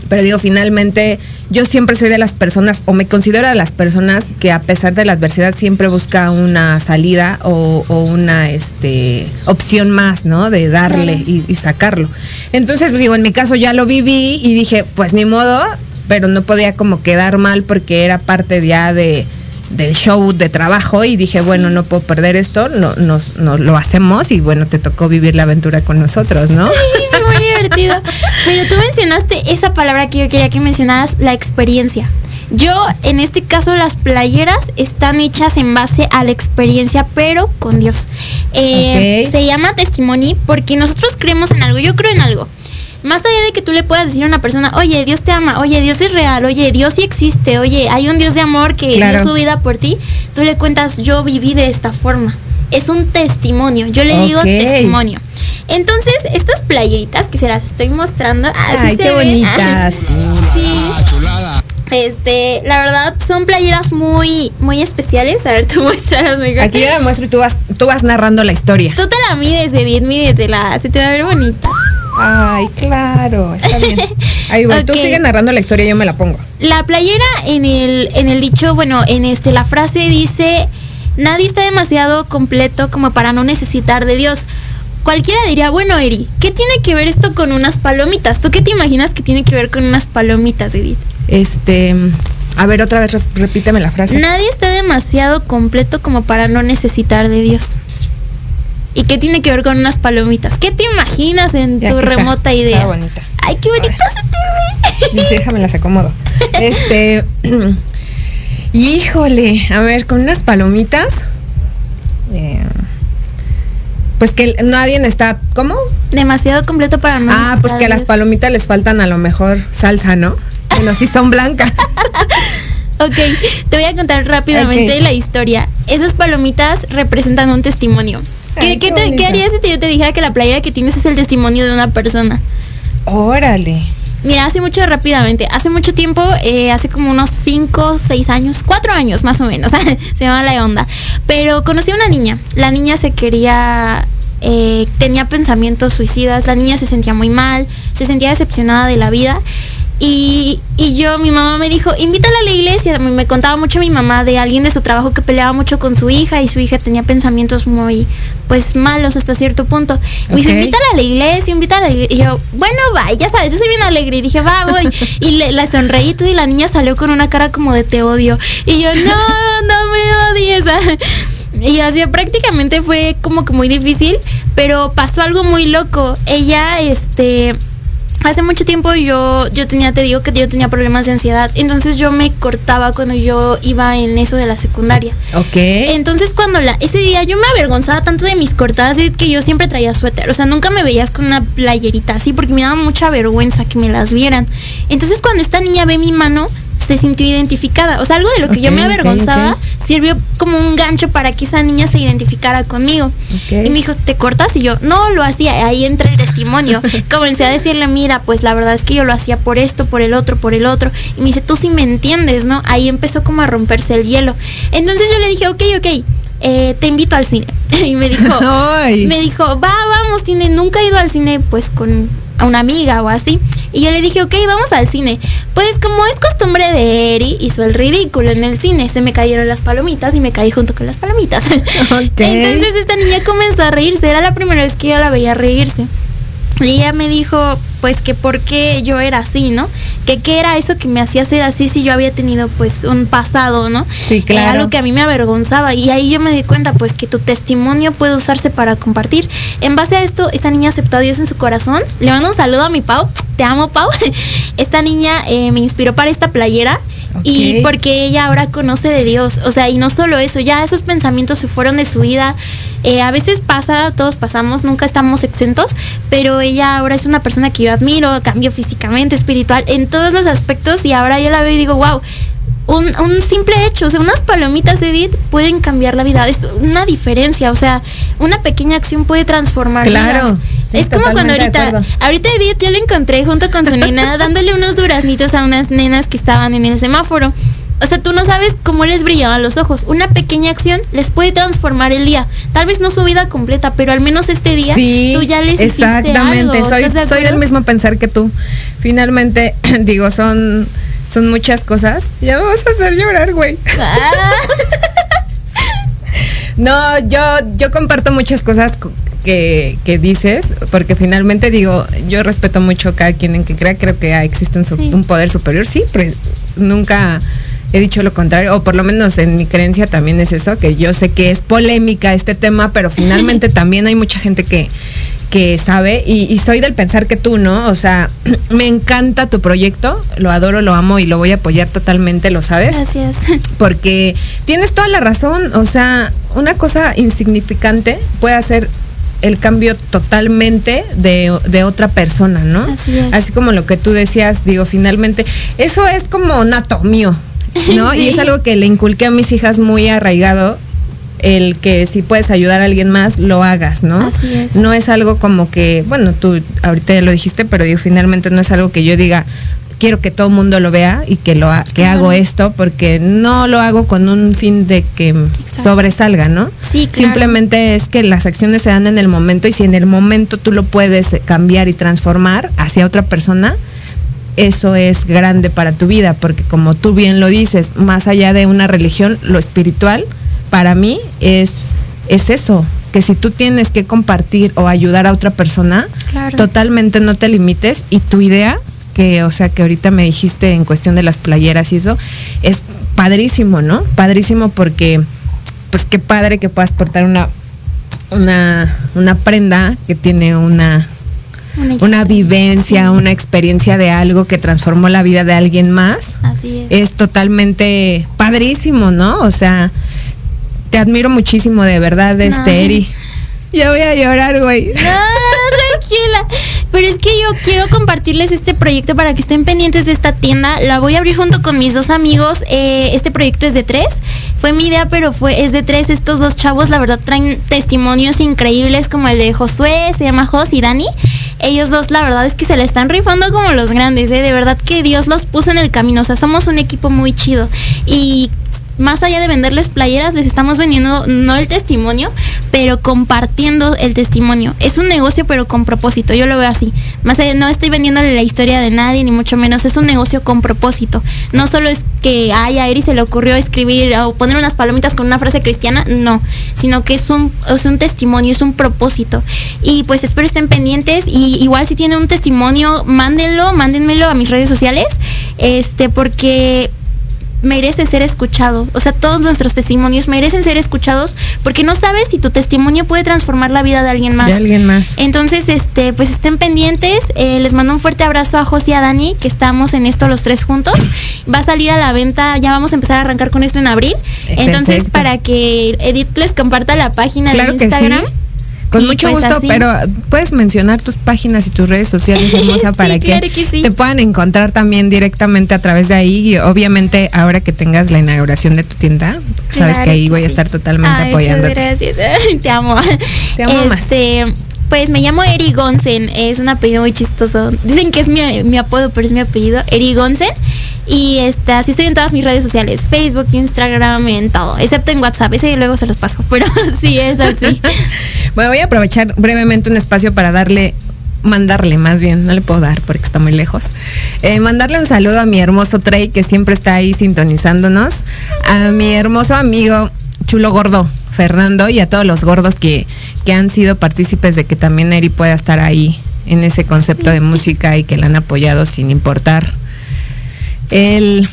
Speaker 4: pero digo, finalmente yo siempre soy de las personas, o me considero de las personas que a pesar de la adversidad siempre busca una salida o, una este, opción más, ¿no? De darle y, sacarlo. Entonces, digo, en mi caso ya lo viví y dije, pues ni modo, pero no podía como quedar mal porque era parte ya de del show de trabajo y dije, bueno, no puedo perder esto, no, nos, lo hacemos y bueno, te tocó vivir la aventura con nosotros, ¿no?
Speaker 2: muy divertido. Pero tú mencionaste esa palabra que yo quería que mencionaras, la experiencia. Yo, en este caso, las playeras están hechas en base a la experiencia, pero con Dios. Eh, se llama testimony porque nosotros creemos en algo, yo creo en algo. Más allá de que tú le puedas decir a una persona, oye, Dios te ama, oye, Dios es real, oye, Dios sí existe, oye, hay un Dios de amor que dio su vida por ti, tú le cuentas, yo viví de esta forma. Es un testimonio, yo le digo testimonio. Entonces, estas playeritas que se las estoy mostrando.
Speaker 4: Así Ay, qué bonitas.
Speaker 2: sí. Este, la verdad son playeras muy, muy especiales. A ver, tú muéstralas mejor.
Speaker 4: Aquí yo la muestro y tú vas, tú vas narrando la historia.
Speaker 2: Tú te la mides, Edith, mídetela. Se te va a ver bonita.
Speaker 4: Ay, claro, está bien. Ahí va, tú sigue narrando la historia y yo me la pongo.
Speaker 2: La playera en el, en el dicho, bueno, en este, la frase dice, nadie está demasiado completo como para no necesitar de Dios cualquiera diría, bueno, Eri, ¿qué tiene que ver esto con unas palomitas? ¿Tú qué te imaginas que tiene que ver con unas palomitas, Edith?
Speaker 4: Este, a ver, otra vez repíteme la frase.
Speaker 2: Nadie está demasiado completo como para no necesitar de Dios. ¿Y qué tiene que ver con unas palomitas? ¿Qué te imaginas en tu remota idea?
Speaker 4: Está bonita.
Speaker 2: Ay, qué bonita se te
Speaker 4: ve. Dice, déjame las acomodo. Este, híjole, a ver, con unas palomitas. Eh, pues que nadie está, ¿cómo?
Speaker 2: Demasiado completo para no.
Speaker 4: Ah, pues que a las palomitas les faltan a lo mejor salsa, ¿no? Pero sí son blancas.
Speaker 2: ok, te voy a contar rápidamente la historia. Esas palomitas representan un testimonio. ¿Qué, qué, harías si yo te dijera que la playera que tienes es el testimonio de una persona?
Speaker 4: Órale.
Speaker 2: Mira, hace mucho rápidamente, hace mucho tiempo, eh, hace como unos 5, 6 años, 4 años más o menos, se llama La Onda, pero conocí a una niña, la niña se quería, eh, tenía pensamientos suicidas, la niña se sentía muy mal, se sentía decepcionada de la vida y, y, yo, mi mamá me dijo, invítala a la iglesia. Me contaba mucho mi mamá de alguien de su trabajo que peleaba mucho con su hija y su hija tenía pensamientos muy, pues, malos hasta cierto punto. Me dijo, invítala a la iglesia, invítala a la iglesia. Y yo, bueno, va, ya sabes, yo soy bien alegre. Y dije, va, voy. y le, la sonreí y la niña salió con una cara como de te odio. Y yo, no, no me esa. Y así prácticamente fue como que muy difícil, pero pasó algo muy loco. Ella, este, hace mucho tiempo yo, yo tenía, te digo que yo tenía problemas de ansiedad, entonces yo me cortaba cuando yo iba en eso de la secundaria.
Speaker 4: Ok.
Speaker 2: Entonces cuando la, ese día yo me avergonzaba tanto de mis cortadas que yo siempre traía suéter, o sea, nunca me veías con una playerita así porque me daba mucha vergüenza que me las vieran. Entonces cuando esta niña ve mi mano, se sintió identificada. O sea, algo de lo que yo me avergonzaba sirvió como un gancho para que esa niña se identificara conmigo. Y me dijo, ¿te cortas? Y yo, no, lo hacía. Ahí entra el testimonio. Comencé a decirle, mira, pues la verdad es que yo lo hacía por esto, por el otro, por el otro. Y me dice, tú sí me entiendes, ¿no? Ahí empezó como a romperse el hielo. Entonces yo le dije, ok, ok. Eh, te invito al cine. y me dijo, me dijo, va, vamos, cine. Nunca he ido al cine pues con a una amiga o así. Y yo le dije, ok, vamos al cine. Pues como es costumbre de Eri, hizo el ridículo en el cine. Se me cayeron las palomitas y me caí junto con las palomitas. Entonces esta niña comenzó a reírse. Era la primera vez que yo la veía reírse. Y ella me dijo, pues que por qué yo era así, ¿no? Que qué era eso que me hacía ser así si yo había tenido pues un pasado, ¿no?
Speaker 4: Sí, claro.
Speaker 2: Era algo que a mí me avergonzaba y ahí yo me di cuenta pues que tu testimonio puede usarse para compartir. En base a esto, esta niña aceptó a Dios en su corazón. Le mando un saludo a mi Pau. Te amo, Pau. Esta niña eh, me inspiró para esta playera y porque ella ahora conoce de Dios. O sea, y no solo eso, ya esos pensamientos se fueron de su vida. Eh, a veces pasa, todos pasamos, nunca estamos exentos, pero ella ahora es una persona que yo admiro, cambio físicamente, espiritual, en todos los aspectos y ahora yo la veo y digo, wow, un, un, simple hecho, o sea, unas palomitas Edith pueden cambiar la vida, es una diferencia, o sea, una pequeña acción puede transformar
Speaker 4: claro,
Speaker 2: es como cuando ahorita, ahorita Edith yo la encontré junto con su nena dándole unos duraznitos a unas nenas que estaban en el semáforo. O sea, tú no sabes cómo les brillaban los ojos. Una pequeña acción les puede transformar el día. Tal vez no su vida completa, pero al menos este día tú ya les
Speaker 4: exactamente.
Speaker 2: Hiciste
Speaker 4: algo. Soy, soy del mismo pensar que tú. Finalmente, digo, son son muchas cosas. Ya me vas a hacer llorar, güey. Ah. no, yo, yo comparto muchas cosas que, que, dices, porque finalmente digo, yo respeto mucho a cada quien en que crea, creo que existe un, un poder superior, sí, pero nunca he dicho lo contrario, o por lo menos en mi creencia también es eso, que yo sé que es polémica este tema, pero finalmente también hay mucha gente que, que sabe y, soy del pensar que tú, ¿no? O sea, me encanta tu proyecto, lo adoro, lo amo y lo voy a apoyar totalmente, lo sabes.
Speaker 2: Gracias.
Speaker 4: Porque tienes toda la razón, o sea, una cosa insignificante puede hacer el cambio totalmente de, de, otra persona, ¿no?
Speaker 2: Así es.
Speaker 4: Así como lo que tú decías, digo, finalmente, eso es como nato mío, ¿no? Y es algo que le inculqué a mis hijas muy arraigado el que si puedes ayudar a alguien más, lo hagas, ¿no?
Speaker 2: Así es.
Speaker 4: No es algo como que, bueno, tú ahorita ya lo dijiste, pero digo, finalmente no es algo que yo diga, quiero que todo el mundo lo vea y que lo que hago esto porque no lo hago con un fin de que sobresalga, ¿no?
Speaker 2: Sí,
Speaker 4: claro. Simplemente es que las acciones se dan en el momento y si en el momento tú lo puedes cambiar y transformar hacia otra persona, eso es grande para tu vida, porque como tú bien lo dices, más allá de una religión, lo espiritual para mí es, es eso, que si tú tienes que compartir o ayudar a otra persona, totalmente no te limites y tu idea, que o sea que ahorita me dijiste en cuestión de las playeras y eso, es padrísimo, ¿no? Padrísimo porque pues qué padre que puedas portar una una, una prenda que tiene una una, vivencia, una experiencia de algo que transformó la vida de alguien más.
Speaker 2: Así
Speaker 4: es. Es totalmente padrísimo, ¿no? O sea, te admiro muchísimo, de verdad, este, Eri. Ya voy a llorar, güey.
Speaker 2: No, tranquila. Pero es que yo quiero compartirles este proyecto para que estén pendientes de esta tienda. La voy a abrir junto con mis dos amigos. Eh, este proyecto es de tres. Fue mi idea, pero fue es de tres. Estos dos chavos, la verdad, traen testimonios increíbles como el de Josué, se llama Jos y Dani. Ellos dos, la verdad es que se le están rifando como los grandes, ¿eh? De verdad que Dios los puso en el camino. O sea, somos un equipo muy chido. Y más allá de venderles playeras, les estamos vendiendo no el testimonio, pero compartiendo el testimonio. Es un negocio, pero con propósito. Yo lo veo así. Más allá, no estoy vendiéndole la historia de nadie, ni mucho menos. Es un negocio con propósito. No solo es que ay, a Eri se le ocurrió escribir o poner unas palomitas con una frase cristiana, no. Sino que es un, es un testimonio, es un propósito. Y pues espero estén pendientes. Y igual si tienen un testimonio, mándenlo, mándenmelo a mis redes sociales. Este, porque merece ser escuchado. O sea, todos nuestros testimonios merecen ser escuchados porque no sabes si tu testimonio puede transformar la vida de alguien más.
Speaker 4: De alguien más.
Speaker 2: Entonces, este, pues estén pendientes. Eh, les mando un fuerte abrazo a José y a Dani, que estamos en esto los tres juntos. Va a salir a la venta, ya vamos a empezar a arrancar con esto en abril. Entonces,
Speaker 4: Perfecto.
Speaker 2: para que Edith les comparta la página
Speaker 4: Claro
Speaker 2: de
Speaker 4: que
Speaker 2: Instagram.
Speaker 4: sí. Con mucho
Speaker 2: pues
Speaker 4: gusto,
Speaker 2: así.
Speaker 4: pero puedes mencionar tus páginas y tus redes sociales, hermosa,
Speaker 2: Sí,
Speaker 4: para que,
Speaker 2: claro que sí.
Speaker 4: te puedan encontrar también directamente a través de ahí. Y obviamente, ahora que tengas la inauguración de tu tienda, sabes
Speaker 2: Claro
Speaker 4: que ahí
Speaker 2: que
Speaker 4: voy a estar totalmente
Speaker 2: Ay,
Speaker 4: apoyándote.
Speaker 2: Muchas gracias. Te amo.
Speaker 4: Te amo más.
Speaker 2: Pues me llamo Eri Gonsen, es un apellido muy chistoso. Dicen que es mi, apodo, pero es mi apellido, Eri Gonsen. Y este, así estoy en todas mis redes sociales, Facebook, Instagram, en todo, excepto en WhatsApp, ese luego se los paso, pero sí es así.
Speaker 4: Bueno, voy a aprovechar brevemente un espacio para darle, mandarle más bien, no le puedo dar porque está muy lejos. Eh, mandarle un saludo a mi hermoso Trey que siempre está ahí sintonizándonos, a mi hermoso amigo Chulo Gordo, Fernando, y a todos los gordos que, que han sido partícipes de que también Eri pueda estar ahí en ese concepto de música y que la han apoyado sin importar el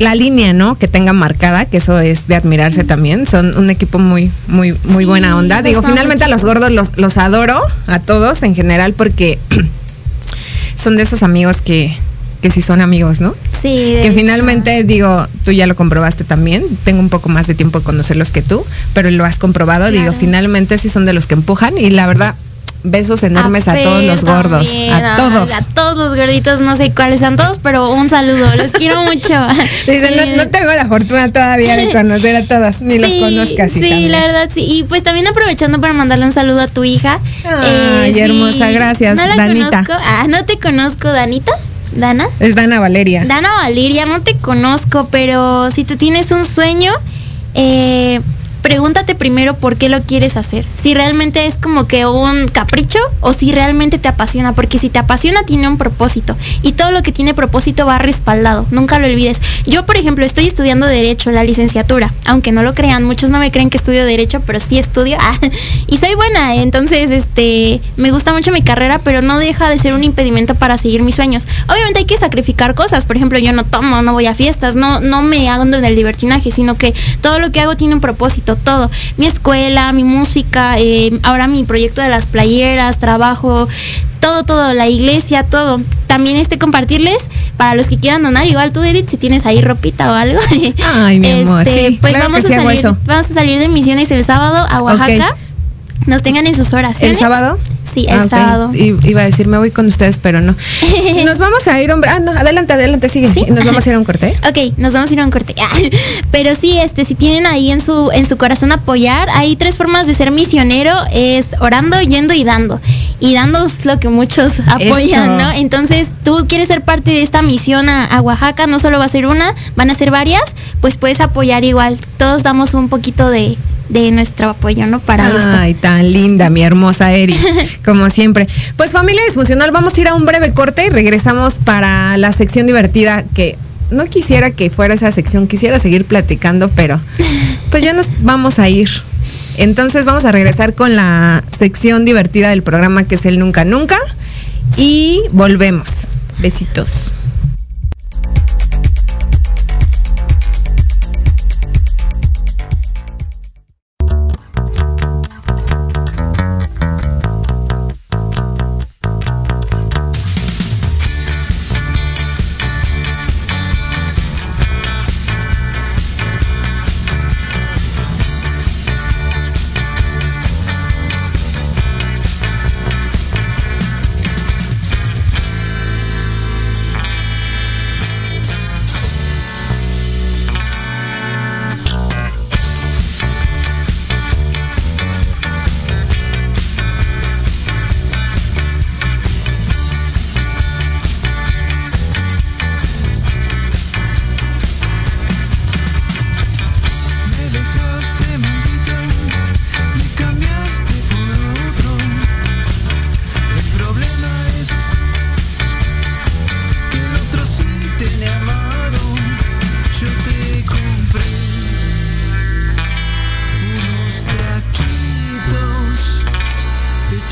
Speaker 4: la línea, ¿no? Que tengan marcada, que eso es de admirarse también. Son un equipo muy, muy, muy
Speaker 2: Sí,
Speaker 4: buena onda. Digo, finalmente a los gordos los, los adoro, a todos en general, porque son de esos amigos que, que sí son amigos, ¿no?
Speaker 2: Sí,
Speaker 4: Que finalmente, digo, tú ya lo comprobaste también. Tengo un poco más de tiempo de conocerlos que tú, pero lo has comprobado. Digo, finalmente sí son de los que empujan y la verdad, besos enormes a, todos los gordos,
Speaker 2: también,
Speaker 4: a todos.
Speaker 2: ay, A todos los gorditos, no sé cuáles son todos, pero un saludo, los quiero mucho.
Speaker 4: Dicen, no,
Speaker 2: Sí.
Speaker 4: no tengo la fortuna todavía de conocer a todos, ni los conozco así
Speaker 2: Sí,
Speaker 4: también.
Speaker 2: la verdad sí. Y pues también aprovechando para mandarle un saludo a tu hija. Eh,
Speaker 4: Ay,
Speaker 2: sí,
Speaker 4: hermosa, gracias,
Speaker 2: no la
Speaker 4: Danita.
Speaker 2: Conozco. Ah, no te conozco, Danita. Dana.
Speaker 4: Es Dana Valeria.
Speaker 2: Dana Valeria, no te conozco, pero si tú tienes un sueño, eh, pregúntate primero por qué lo quieres hacer. Si realmente es como que un capricho o si realmente te apasiona, porque si te apasiona tiene un propósito y todo lo que tiene propósito va respaldado, nunca lo olvides. Yo, por ejemplo, estoy estudiando derecho, la licenciatura, aunque no lo crean, muchos no me creen que estudio derecho, pero sí estudio y soy buena, entonces este me gusta mucho mi carrera, pero no deja de ser un impedimento para seguir mis sueños. Obviamente hay que sacrificar cosas, por ejemplo, yo no tomo, no voy a fiestas, no no me hago en el libertinaje, sino que todo lo que hago tiene un propósito, todo. Mi escuela, mi música, eh, ahora mi proyecto de las playeras, trabajo, todo, todo, la iglesia, todo. También este compartirles para los que quieran donar, igual tú Edith, si tienes ahí ropita o algo.
Speaker 4: Ay, mi amor, sí,
Speaker 2: pues
Speaker 4: claro
Speaker 2: vamos a salir,
Speaker 4: eso.
Speaker 2: vamos a salir de misiones el sábado a Oaxaca. Nos tengan en sus oraciones.
Speaker 4: ¿El sábado?
Speaker 2: Sí, el
Speaker 4: Ah,
Speaker 2: sábado.
Speaker 4: I- Iba a decir, me voy con ustedes, pero no. Nos vamos a ir, hombre. Ah, no, adelante, adelante, sigue.
Speaker 2: ¿Sí?
Speaker 4: Nos vamos a ir a un corte.
Speaker 2: Ok, nos vamos a ir a un corte. Pero sí, este, si tienen ahí en su, en su corazón apoyar, hay tres formas de ser misionero, es orando, yendo y dando. Y dando es lo que muchos apoyan. ¿no? Entonces, tú quieres ser parte de esta misión a, a Oaxaca, no solo va a ser una, van a ser varias, pues puedes apoyar igual. Todos damos un poquito de, de nuestro apoyo, ¿no? Para esto.
Speaker 4: Ay, tan linda, mi hermosa Eri, como siempre. Pues familia disfuncional, vamos a ir a un breve corte y regresamos para la sección divertida que no quisiera que fuera esa sección, quisiera seguir platicando, pero pues ya nos vamos a ir. Entonces vamos a regresar con la sección divertida del programa que es el Nunca Nunca y volvemos. Besitos.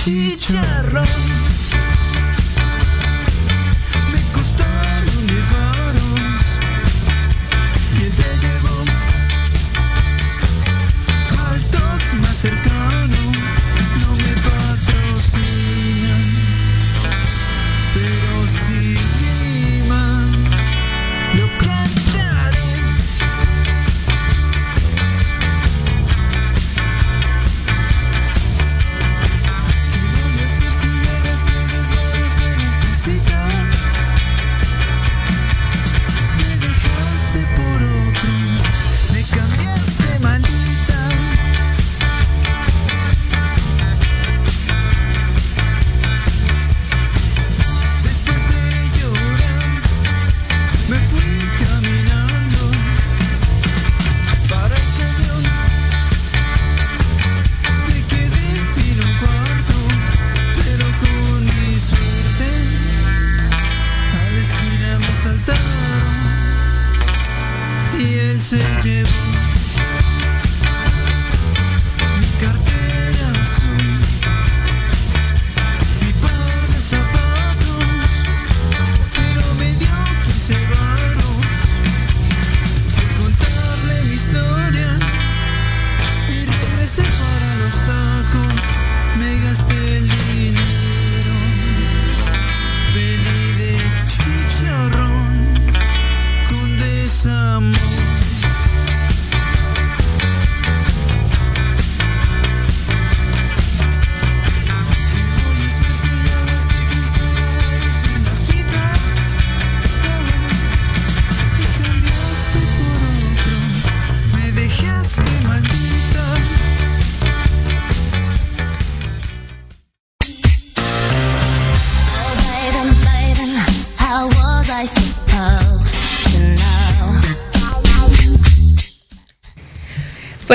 Speaker 7: Chicharrón.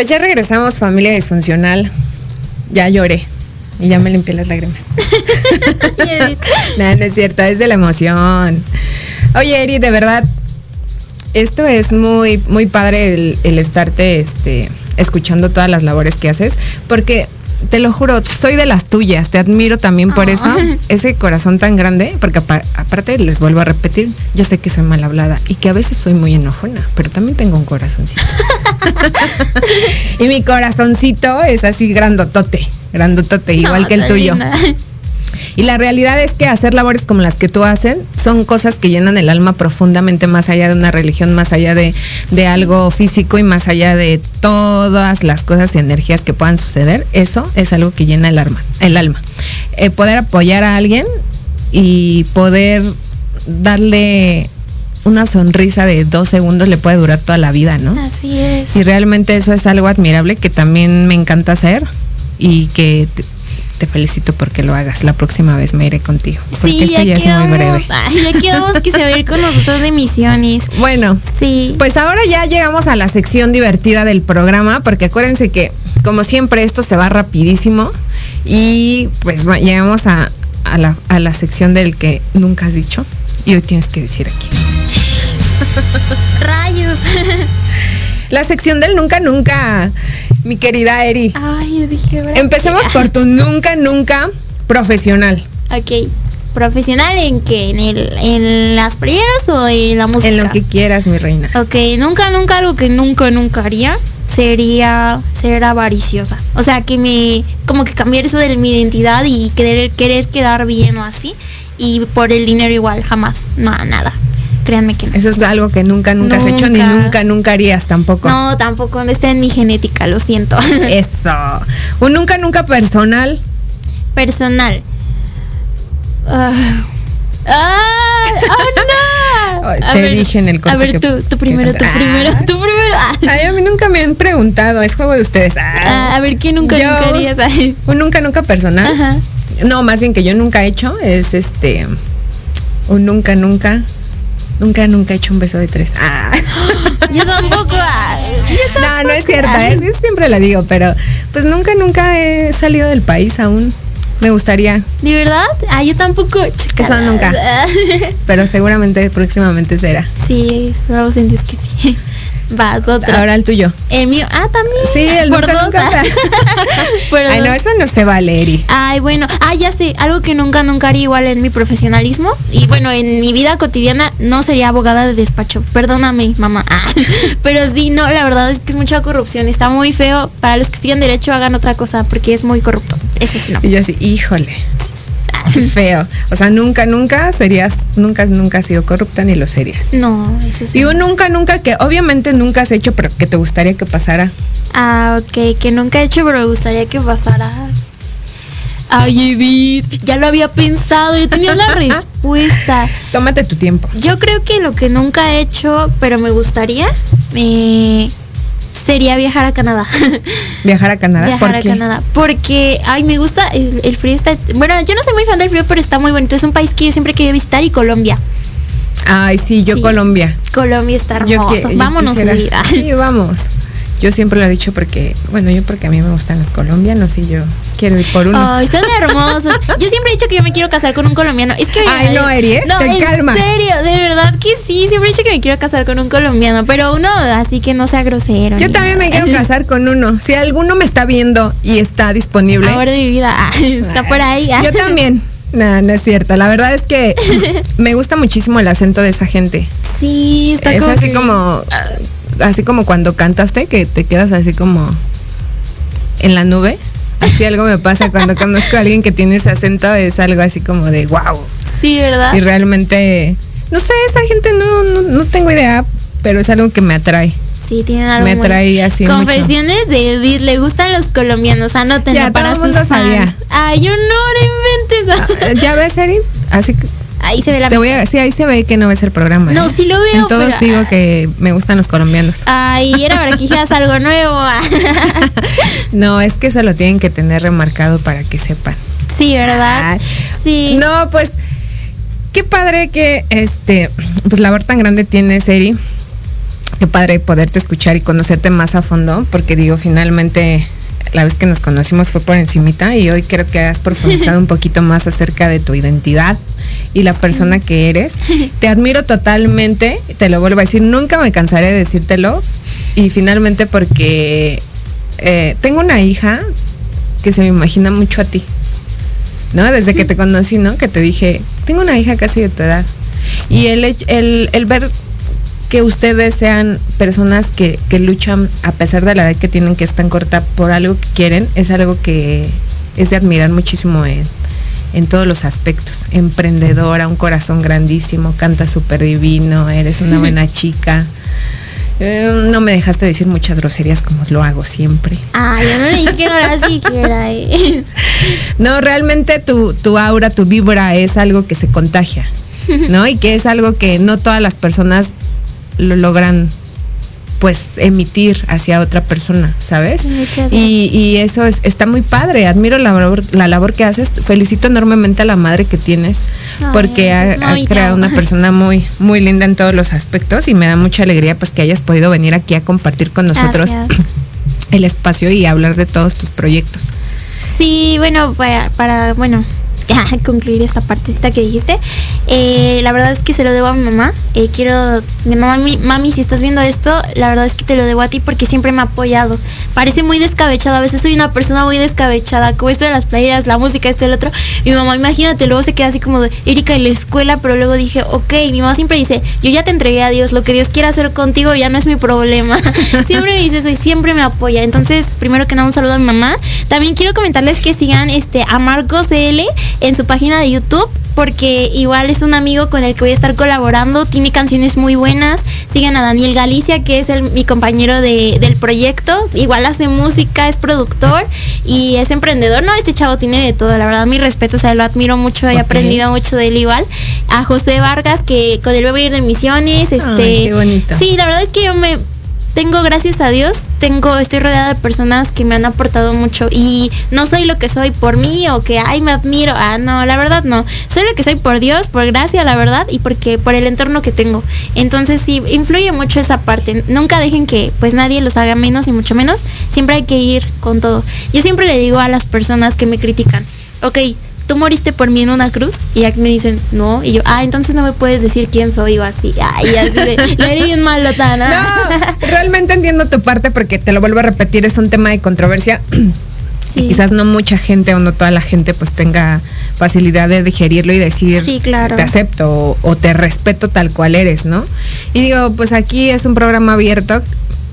Speaker 4: Pues ya regresamos, familia disfuncional. Ya lloré. Y ya me limpié las lágrimas. no, no es cierto, es de la emoción. Oye, Eri, de verdad, esto es muy, muy padre el, el estarte este, escuchando todas las labores que haces, porque te lo juro, soy de las tuyas, te admiro también por eso, ese corazón tan grande, porque apa- aparte les vuelvo a repetir, ya sé que soy mal hablada y que a veces soy muy enojona, pero también tengo un corazoncito. y mi corazoncito es así grandotote, grandotote, igual
Speaker 2: No,
Speaker 4: que el tuyo.
Speaker 2: linda.
Speaker 4: Y la realidad es que hacer labores como las que tú haces son cosas que llenan el alma profundamente más allá de una religión, más allá de, de algo físico y más allá de todas las cosas y energías que puedan suceder. Eso es algo que llena el alma. El alma. Eh, poder apoyar a alguien y poder darle una sonrisa de dos segundos le puede durar toda la vida, ¿no?
Speaker 2: Así es.
Speaker 4: Y realmente eso es algo admirable que también me encanta hacer y que te, te felicito porque lo hagas. La próxima vez me iré contigo. Porque
Speaker 2: Sí,
Speaker 4: esto
Speaker 2: ya
Speaker 4: ya es muy breve.
Speaker 2: Ay, ya quedamos que se va a ir con nosotros de misiones.
Speaker 4: Bueno,
Speaker 2: Sí.
Speaker 4: pues ahora ya llegamos a la sección divertida del programa, porque acuérdense que, como siempre, esto se va rapidísimo. Y pues llegamos a, a la, a la sección del que nunca has dicho. Y hoy tienes que decir aquí.
Speaker 2: Rayos.
Speaker 4: La sección del nunca, nunca, mi querida Eri.
Speaker 2: Ay, yo dije, ¿ahora
Speaker 4: Empecemos por tu nunca, nunca profesional.
Speaker 2: Ok. ¿Profesional en qué? ¿En, el, ¿En las playeras o en la música?
Speaker 4: En lo que quieras, mi reina.
Speaker 2: Ok, nunca, nunca, algo que nunca, nunca haría sería ser avariciosa. O sea, que me, como que cambiar eso de mi identidad y querer, querer quedar bien o así. Y por el dinero igual, jamás. No, nada. Créanme que no.
Speaker 4: Eso es algo que nunca, nunca, has hecho ni
Speaker 2: Nunca.
Speaker 4: nunca, harías tampoco.
Speaker 2: No, tampoco está en mi genética, lo siento.
Speaker 4: Eso. Un nunca, nunca personal.
Speaker 2: Personal. Ah. ¡Ah! ¡Oh, no!
Speaker 4: Te
Speaker 2: ver,
Speaker 4: dije en el corte
Speaker 2: A ver,
Speaker 4: que-
Speaker 2: tú, tú
Speaker 4: que
Speaker 2: primero, tú
Speaker 4: canta-
Speaker 2: primero,
Speaker 4: Ah.
Speaker 2: tú primero.
Speaker 4: Ay, a mí nunca me han preguntado, es juego de ustedes. Ah.
Speaker 2: Ah, a ver, ¿qué nunca,
Speaker 4: Yo-
Speaker 2: nunca harías? Ay.
Speaker 4: Un nunca, nunca personal.
Speaker 2: Ajá.
Speaker 4: No, más bien que yo nunca he hecho es este. Un nunca, nunca. Nunca, nunca he hecho un beso de tres. Ah.
Speaker 2: Yo tampoco.
Speaker 4: No, no es cierto, es, yo siempre la digo, pero pues nunca, nunca he salido del país aún. Me gustaría,
Speaker 2: ¿De verdad? Ah, yo tampoco. chicas.
Speaker 4: Eso nunca. pero seguramente próximamente será.
Speaker 2: Sí, esperamos en Dios que sí. Vas, otro.
Speaker 4: Ahora el tuyo.
Speaker 2: El mío. Ah, también.
Speaker 4: Sí, el
Speaker 2: Por
Speaker 4: nunca,
Speaker 2: dos.
Speaker 4: nunca.
Speaker 2: ah. Por
Speaker 4: Ay, no, eso no se vale, Eri.
Speaker 2: Ay, bueno, ah, ya sé, algo que nunca, nunca haría igual en mi profesionalismo y bueno, en mi vida cotidiana no sería abogada de despacho. Perdóname, mamá. Ah, pero sí, no, la verdad es que es mucha corrupción, está muy feo. Para los que estudian derecho hagan otra cosa porque es muy corrupto. Eso sí, no.
Speaker 4: Y yo así, híjole. Feo. O sea, nunca, nunca serías, nunca, nunca has sido corrupta ni lo serías.
Speaker 2: No, eso sí.
Speaker 4: Y un nunca, nunca que obviamente nunca has hecho, pero que te gustaría que pasara.
Speaker 2: Ah, ok, que nunca he hecho, pero me gustaría que pasara. Ay, Edith, ya lo había pensado, yo tenía la respuesta.
Speaker 4: Tómate tu tiempo.
Speaker 2: Yo creo que lo que nunca he hecho, pero me gustaría, eh, sería viajar a Canadá.
Speaker 4: Viajar a Canadá.
Speaker 2: viajar
Speaker 4: ¿Por
Speaker 2: a
Speaker 4: qué?
Speaker 2: Canadá. Porque, ay, me gusta el, el frío. Está, bueno, yo no soy muy fan del frío, pero está muy bonito. Es un país que yo siempre quería visitar y Colombia.
Speaker 4: Ay, sí, yo
Speaker 2: Sí.
Speaker 4: Colombia.
Speaker 2: Colombia está
Speaker 4: Yo
Speaker 2: hermoso.
Speaker 4: yo
Speaker 2: Vámonos,
Speaker 4: quisiera-
Speaker 2: Edith.
Speaker 4: Sí, vamos. Yo siempre lo he dicho porque, bueno, yo porque a mí me gustan los colombianos y yo quiero ir por uno.
Speaker 2: Ay, están hermosos. Yo siempre he dicho que yo me quiero casar con un colombiano. Es que
Speaker 4: Ay, no, Eri, ¿eh?
Speaker 2: No,
Speaker 4: Te
Speaker 2: en
Speaker 4: calma.
Speaker 2: serio, de verdad que sí. Siempre he dicho que me quiero casar con un colombiano, pero uno así que no sea grosero.
Speaker 4: Yo también me quiero casar con uno. Si alguno me está viendo y está disponible.
Speaker 2: Amor de mi vida. Ah, está por ahí. ah.
Speaker 4: Yo también. No, no es cierto. La verdad es que me gusta muchísimo el acento de esa gente.
Speaker 2: Sí, está
Speaker 4: es
Speaker 2: como
Speaker 4: así
Speaker 2: que-
Speaker 4: como así como cuando cantaste que te quedas así como en la nube. Así algo me pasa cuando conozco a alguien que tiene ese acento, es algo así como de wow.
Speaker 2: Sí, ¿verdad?
Speaker 4: Y realmente, no sé, esa gente no, no, no tengo idea, pero es algo que me atrae.
Speaker 2: Sí, tienen algo
Speaker 4: Me atrae así mucho.
Speaker 2: Confesiones de Edith, le gustan los colombianos, anótenlo
Speaker 4: Ya,
Speaker 2: para
Speaker 4: todo
Speaker 2: sus
Speaker 4: mundo
Speaker 2: fans.
Speaker 4: sabía.
Speaker 2: Ay, yo no, no inventes.
Speaker 4: Ah, ¿Ya ves, Erin? Así que
Speaker 2: Ahí se ve la
Speaker 4: te voy a sí, ahí se ve que no ves el programa.
Speaker 2: No,
Speaker 4: ¿eh?
Speaker 2: sí lo veo,
Speaker 4: En todos
Speaker 2: pero-
Speaker 4: digo que me gustan los colombianos.
Speaker 2: Ay, era para que dijeras algo nuevo.
Speaker 4: No, es que eso lo tienen que tener remarcado para que sepan.
Speaker 2: sí, ¿verdad? Sí.
Speaker 4: No, pues qué padre que este pues labor tan grande tienes, Eri. Qué padre poderte escuchar y conocerte más a fondo, porque digo, finalmente la vez que nos conocimos fue por encimita y hoy creo que has profundizado un poquito más acerca de tu identidad y la persona que eres. Te admiro totalmente, te lo vuelvo a decir, nunca me cansaré de decírtelo y finalmente porque eh, tengo una hija que se me imagina mucho a ti. ¿no? Desde que te conocí, ¿no? Que te dije, tengo una hija casi de tu edad. Y el, el, el ver que ustedes sean personas que, que luchan a pesar de la edad que tienen, que es tan corta, por algo que quieren, es algo que es de admirar muchísimo en, en todos los aspectos. Emprendedora, un corazón grandísimo, canta súper divino, eres una buena chica. Eh, no me dejaste decir muchas groserías como lo hago siempre.
Speaker 2: Ay, yo no le dije que no las dijera. eh.
Speaker 4: No, realmente tu, tu aura, tu vibra es algo que se contagia, ¿no? Y que es algo que no todas las personas lo logran pues emitir hacia otra persona, ¿sabes? Y, y eso es- está muy padre, admiro la labor, la labor que haces, felicito enormemente a la madre que tienes,
Speaker 2: Ay,
Speaker 4: porque ha, creado una persona muy, muy linda en todos los aspectos y me da mucha alegría pues que hayas podido venir aquí a compartir con nosotros
Speaker 2: Gracias.
Speaker 4: el espacio y hablar de todos tus proyectos.
Speaker 2: Sí, bueno, para, para bueno, concluir esta partecita que dijiste, eh, la verdad es que se lo debo a mi mamá. Eh, quiero, mi mamá, mi, mami, si estás viendo esto, la verdad es que te lo debo a ti porque siempre me ha apoyado. Parece muy descabechado, a veces soy una persona muy descabechada, como esto de las playeras, la música, esto el otro. Mi mamá, imagínate, luego se queda así como de Erika en la escuela, pero luego dije, ok, mi mamá siempre dice, yo ya te entregué a Dios, lo que Dios quiera hacer contigo ya no es mi problema. siempre me dice eso y siempre me apoya. Entonces, primero que nada, un saludo a mi mamá. También quiero comentarles que sigan este a Marcos CL en su página de YouTube. Porque igual es un amigo con el que voy a estar colaborando, tiene canciones muy buenas. Sigan a Daniel Galicia, que es el, mi compañero de- del proyecto. Igual hace música, es productor y es emprendedor. No, este chavo tiene de todo, la verdad, mi respeto, o sea, lo admiro mucho, he aprendido mucho de él igual. A José Vargas, que con él voy a ir de misiones. Este,
Speaker 4: Ay, qué bonito.
Speaker 2: Sí, la verdad es que yo me tengo, gracias a Dios, tengo, estoy rodeada de personas que me han aportado mucho y no soy lo que soy por mí o que ay me admiro. Ah, no, la verdad no. Soy lo que soy por Dios, por gracia, la verdad, y porque por el entorno que tengo. Entonces sí, influye mucho esa parte. Nunca dejen que pues nadie los haga menos y mucho menos. Siempre hay que ir con todo. Yo siempre le digo a las personas que me critican, ok, tú moriste por mí en una cruz y aquí me dicen, no, y yo, ah, entonces no me puedes decir quién soy o así, ay, así de, lo haré bien malo, Tana.
Speaker 4: No, realmente entiendo tu parte porque te lo vuelvo a repetir, es un tema de controversia.
Speaker 2: Sí.
Speaker 4: Y quizás no mucha gente o no toda la gente pues tenga facilidad de digerirlo y decir
Speaker 2: Sí, claro.
Speaker 4: te acepto o, o te respeto tal cual eres, ¿no? Y digo, pues aquí es un programa abierto.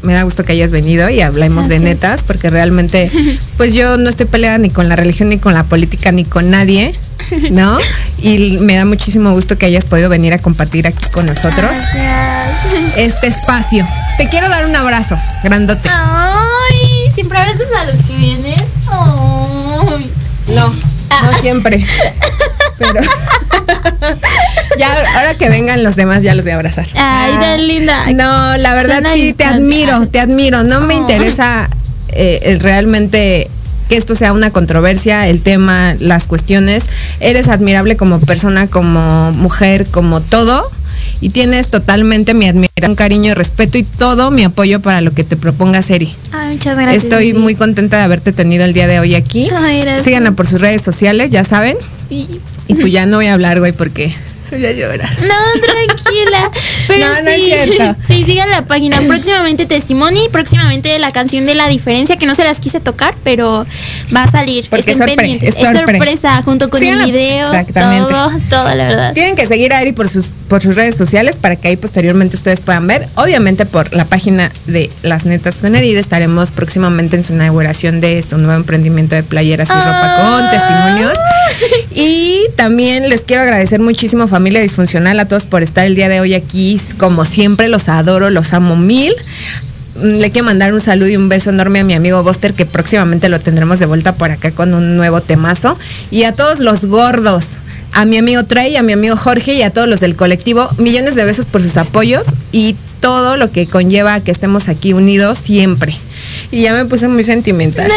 Speaker 4: Me da gusto que hayas venido y hablemos de netas, porque realmente, pues yo no estoy peleada ni con la religión, ni con la política, ni con nadie, ¿no? Y me da muchísimo gusto que hayas podido venir a compartir aquí con nosotros
Speaker 2: Gracias.
Speaker 4: este espacio. Te quiero dar un abrazo, grandote.
Speaker 2: Ay, siempre abrazas a los que vienen. Ay.
Speaker 4: No, no siempre. Pero ya ahora que vengan los demás ya los voy a abrazar.
Speaker 2: Ay, tan linda.
Speaker 4: No, la verdad sí te admiro, te admiro. No me
Speaker 2: Oh.
Speaker 4: interesa eh, realmente que esto sea una controversia, el tema, las cuestiones. Eres admirable como persona, como mujer, como todo. Y tienes totalmente mi admiración, cariño, respeto y todo mi apoyo para lo que te propongas, Eri.
Speaker 2: Ay, muchas gracias.
Speaker 4: Estoy muy contenta de haberte tenido el día de hoy aquí.
Speaker 2: Ay.
Speaker 4: Síganla por sus redes sociales, ya saben.
Speaker 2: Sí.
Speaker 4: Y pues ya no voy a hablar, güey, porque voy a llorar.
Speaker 2: No, tranquila. Pero
Speaker 4: No, no es cierto.
Speaker 2: Sí, sigan la página. Próximamente Testimony, próximamente la canción de la diferencia, que no se las quise tocar, pero va a salir.
Speaker 4: Porque es
Speaker 2: Estén
Speaker 4: sorpre-
Speaker 2: pendientes.
Speaker 4: es sorpre.
Speaker 2: sorpresa, junto con el video.
Speaker 4: Exactamente.
Speaker 2: Todo, todo, la verdad.
Speaker 4: Tienen que seguir a Eri por sus, por sus redes sociales para que ahí posteriormente ustedes puedan ver. Obviamente por la página de Las Netas con Edith estaremos próximamente en su inauguración de este nuevo emprendimiento de playeras y ropa con testimonios. Y también les quiero agradecer muchísimo familia disfuncional a todos por estar el día de hoy aquí. Como siempre los adoro, los amo mil. Mm, Le quiero mandar un saludo y un beso enorme a mi amigo Buster, que próximamente lo tendremos de vuelta por acá con un nuevo temazo. Y a todos los gordos, a mi amigo Trey, a mi amigo Jorge y a todos los del colectivo, millones de besos por sus apoyos y todo lo que conlleva que estemos aquí unidos siempre. Y ya me puse muy sentimental.
Speaker 2: No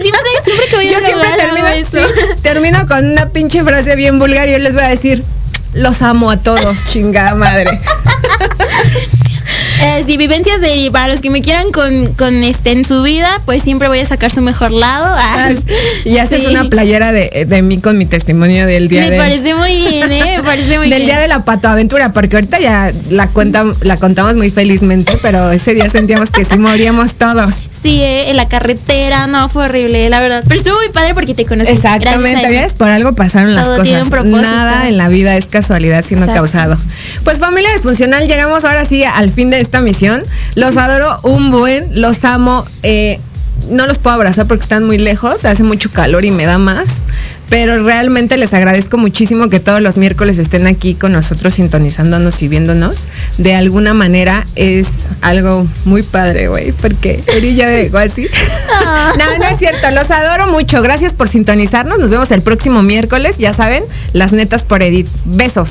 Speaker 2: siempre, siempre que voy
Speaker 4: Yo
Speaker 2: a
Speaker 4: siempre termino,
Speaker 2: eso.
Speaker 4: sí, termino con una pinche frase bien vulgar y yo les voy a decir, los amo a todos, chingada madre.
Speaker 2: Eh, sí, vivencias de. Para los que me quieran con, con este en su vida, pues siempre voy a sacar su mejor lado. Ah,
Speaker 4: Y haces
Speaker 2: sí.
Speaker 4: una playera de, de mí con mi testimonio del día
Speaker 2: Me
Speaker 4: de
Speaker 2: parece muy bien, ¿eh? Me parece muy
Speaker 4: del
Speaker 2: bien.
Speaker 4: día de la patoaventura, porque ahorita ya la cuenta, la contamos muy felizmente, pero ese día sentíamos que sí moríamos todos.
Speaker 2: Sí, eh, en la carretera, no, fue horrible, la verdad. Pero estuvo muy padre porque te conocí.
Speaker 4: Exactamente. ¿ves? Por algo pasaron las
Speaker 2: Todo
Speaker 4: cosas. Nada en la vida es casualidad sino
Speaker 2: Exacto.
Speaker 4: causado. Pues familia disfuncional, llegamos ahora sí al fin de esta misión. Los adoro un buen, los amo. eh, no los puedo abrazar porque están muy lejos, hace mucho calor y me da más. Pero realmente les agradezco muchísimo que todos los miércoles estén aquí con nosotros sintonizándonos y viéndonos. De alguna manera es algo muy padre, güey, porque Eri ya me dejó así. No, no es cierto, los adoro mucho. Gracias por sintonizarnos. Nos vemos el próximo miércoles. Ya saben, las netas por Edith. Besos.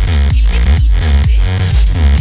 Speaker 3: Thank you.